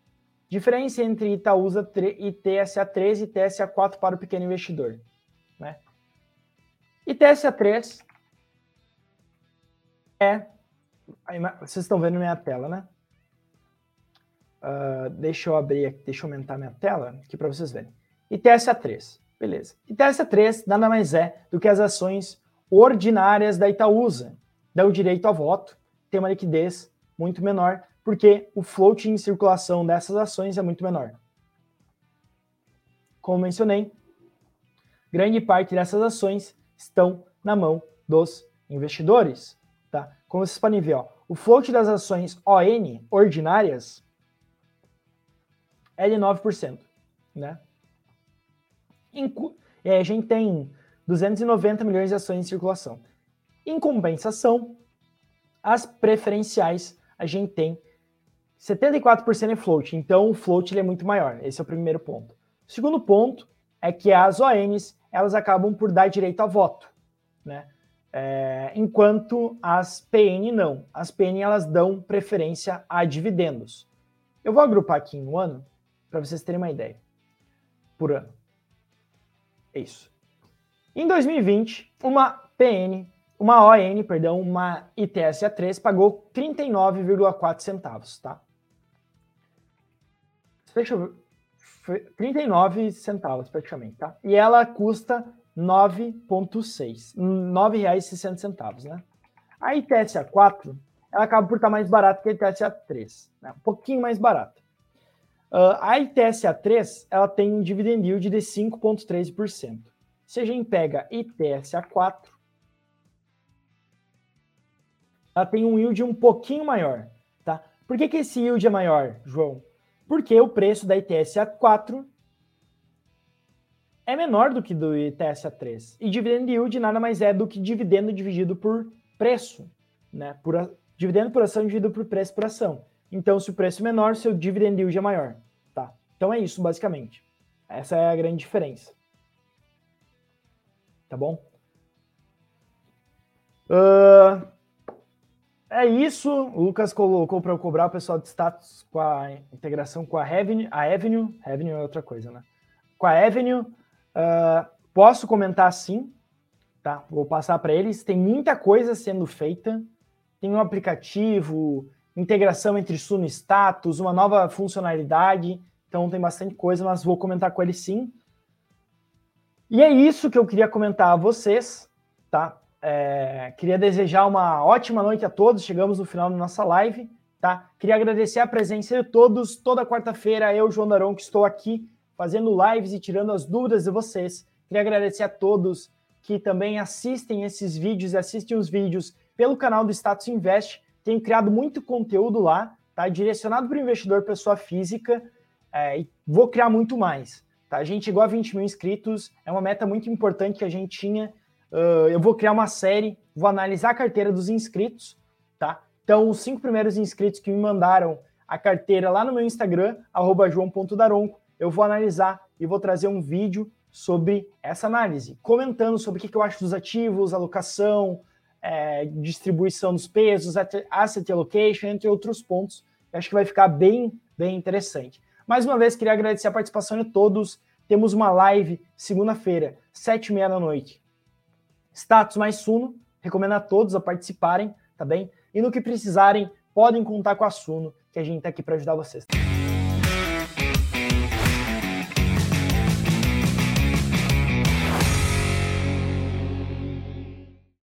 Diferença entre Itaúsa e TSA3 e TSA4 para o pequeno investidor. Né? E TSA3 é. Vocês estão vendo minha tela, né? Uh, deixa eu abrir aqui, deixa eu aumentar minha tela aqui para vocês verem. E TSA3, beleza. E TSA3 nada mais é do que as ações ordinárias da Itaúsa. Dá o direito a voto, tem uma liquidez muito menor porque o float em circulação dessas ações é muito menor. Como mencionei, grande parte dessas ações estão na mão dos investidores. Tá? Como vocês podem ver, ó, o float das ações ON ordinárias é de 9%. Né? E a gente tem 290 milhões de ações em circulação. Em compensação, as preferenciais a gente tem 74% é float, então o float é muito maior. Esse é o primeiro ponto. O segundo ponto é que as ONs elas acabam por dar direito a voto, né? É, enquanto as PN não. As PN elas dão preferência a dividendos. Eu vou agrupar aqui em um ano para vocês terem uma ideia. Por ano. É isso. Em 2020, uma PN, uma ON, perdão, uma ITSA3 pagou 39,4 centavos, tá? Deixa eu ver. 39 centavos praticamente, tá? E ela custa 9,6. R$ 9,60, né? A ITSA 4, ela acaba por estar mais barata que a ITSA 3, né? Um pouquinho mais barata. Uh, a ITSA 3, ela tem um dividend yield de 5,13%. Se a gente pega ITSA 4, ela tem um yield um pouquinho maior, tá? Por que, que esse yield é maior, João? Porque o preço da ITSA 4 é menor do que do ITSA 3. E dividendo yield nada mais é do que dividendo dividido por preço, né? Por a, dividendo por ação dividido por preço por ação. Então, se o preço é menor, seu dividend yield é maior, tá? Então é isso, basicamente. Essa é a grande diferença. Tá bom? Uh, é isso. O Lucas colocou para eu cobrar o pessoal de status com a integração com a Avenue. A Avenue, Avenue é outra coisa, né? Com a Avenue, uh, posso comentar sim, tá? Vou passar para eles. Tem muita coisa sendo feita. Tem um aplicativo, integração entre Suno e Status, uma nova funcionalidade. Então tem bastante coisa, mas vou comentar com eles sim. E é isso que eu queria comentar a vocês, tá? É, queria desejar uma ótima noite a todos. Chegamos no final da nossa live, tá? Queria agradecer a presença de todos. Toda quarta-feira, eu, João Daron, que estou aqui fazendo lives e tirando as dúvidas de vocês. Queria agradecer a todos que também assistem esses vídeos e assistem os vídeos pelo canal do Status Invest. Tenho criado muito conteúdo lá, tá? Direcionado para o investidor pessoa física é, e vou criar muito mais. Tá? A gente chegou a 20 mil inscritos, é uma meta muito importante que a gente tinha Uh, eu vou criar uma série, vou analisar a carteira dos inscritos, tá? Então, os cinco primeiros inscritos que me mandaram a carteira lá no meu Instagram, joão.daronco, eu vou analisar e vou trazer um vídeo sobre essa análise, comentando sobre o que eu acho dos ativos, alocação, é, distribuição dos pesos, asset allocation, entre outros pontos. Eu acho que vai ficar bem, bem interessante. Mais uma vez, queria agradecer a participação de todos. Temos uma live segunda-feira, sete e meia da noite, Status mais Suno, recomendo a todos a participarem, tá bem? E no que precisarem, podem contar com a Suno, que a gente tá aqui para ajudar vocês.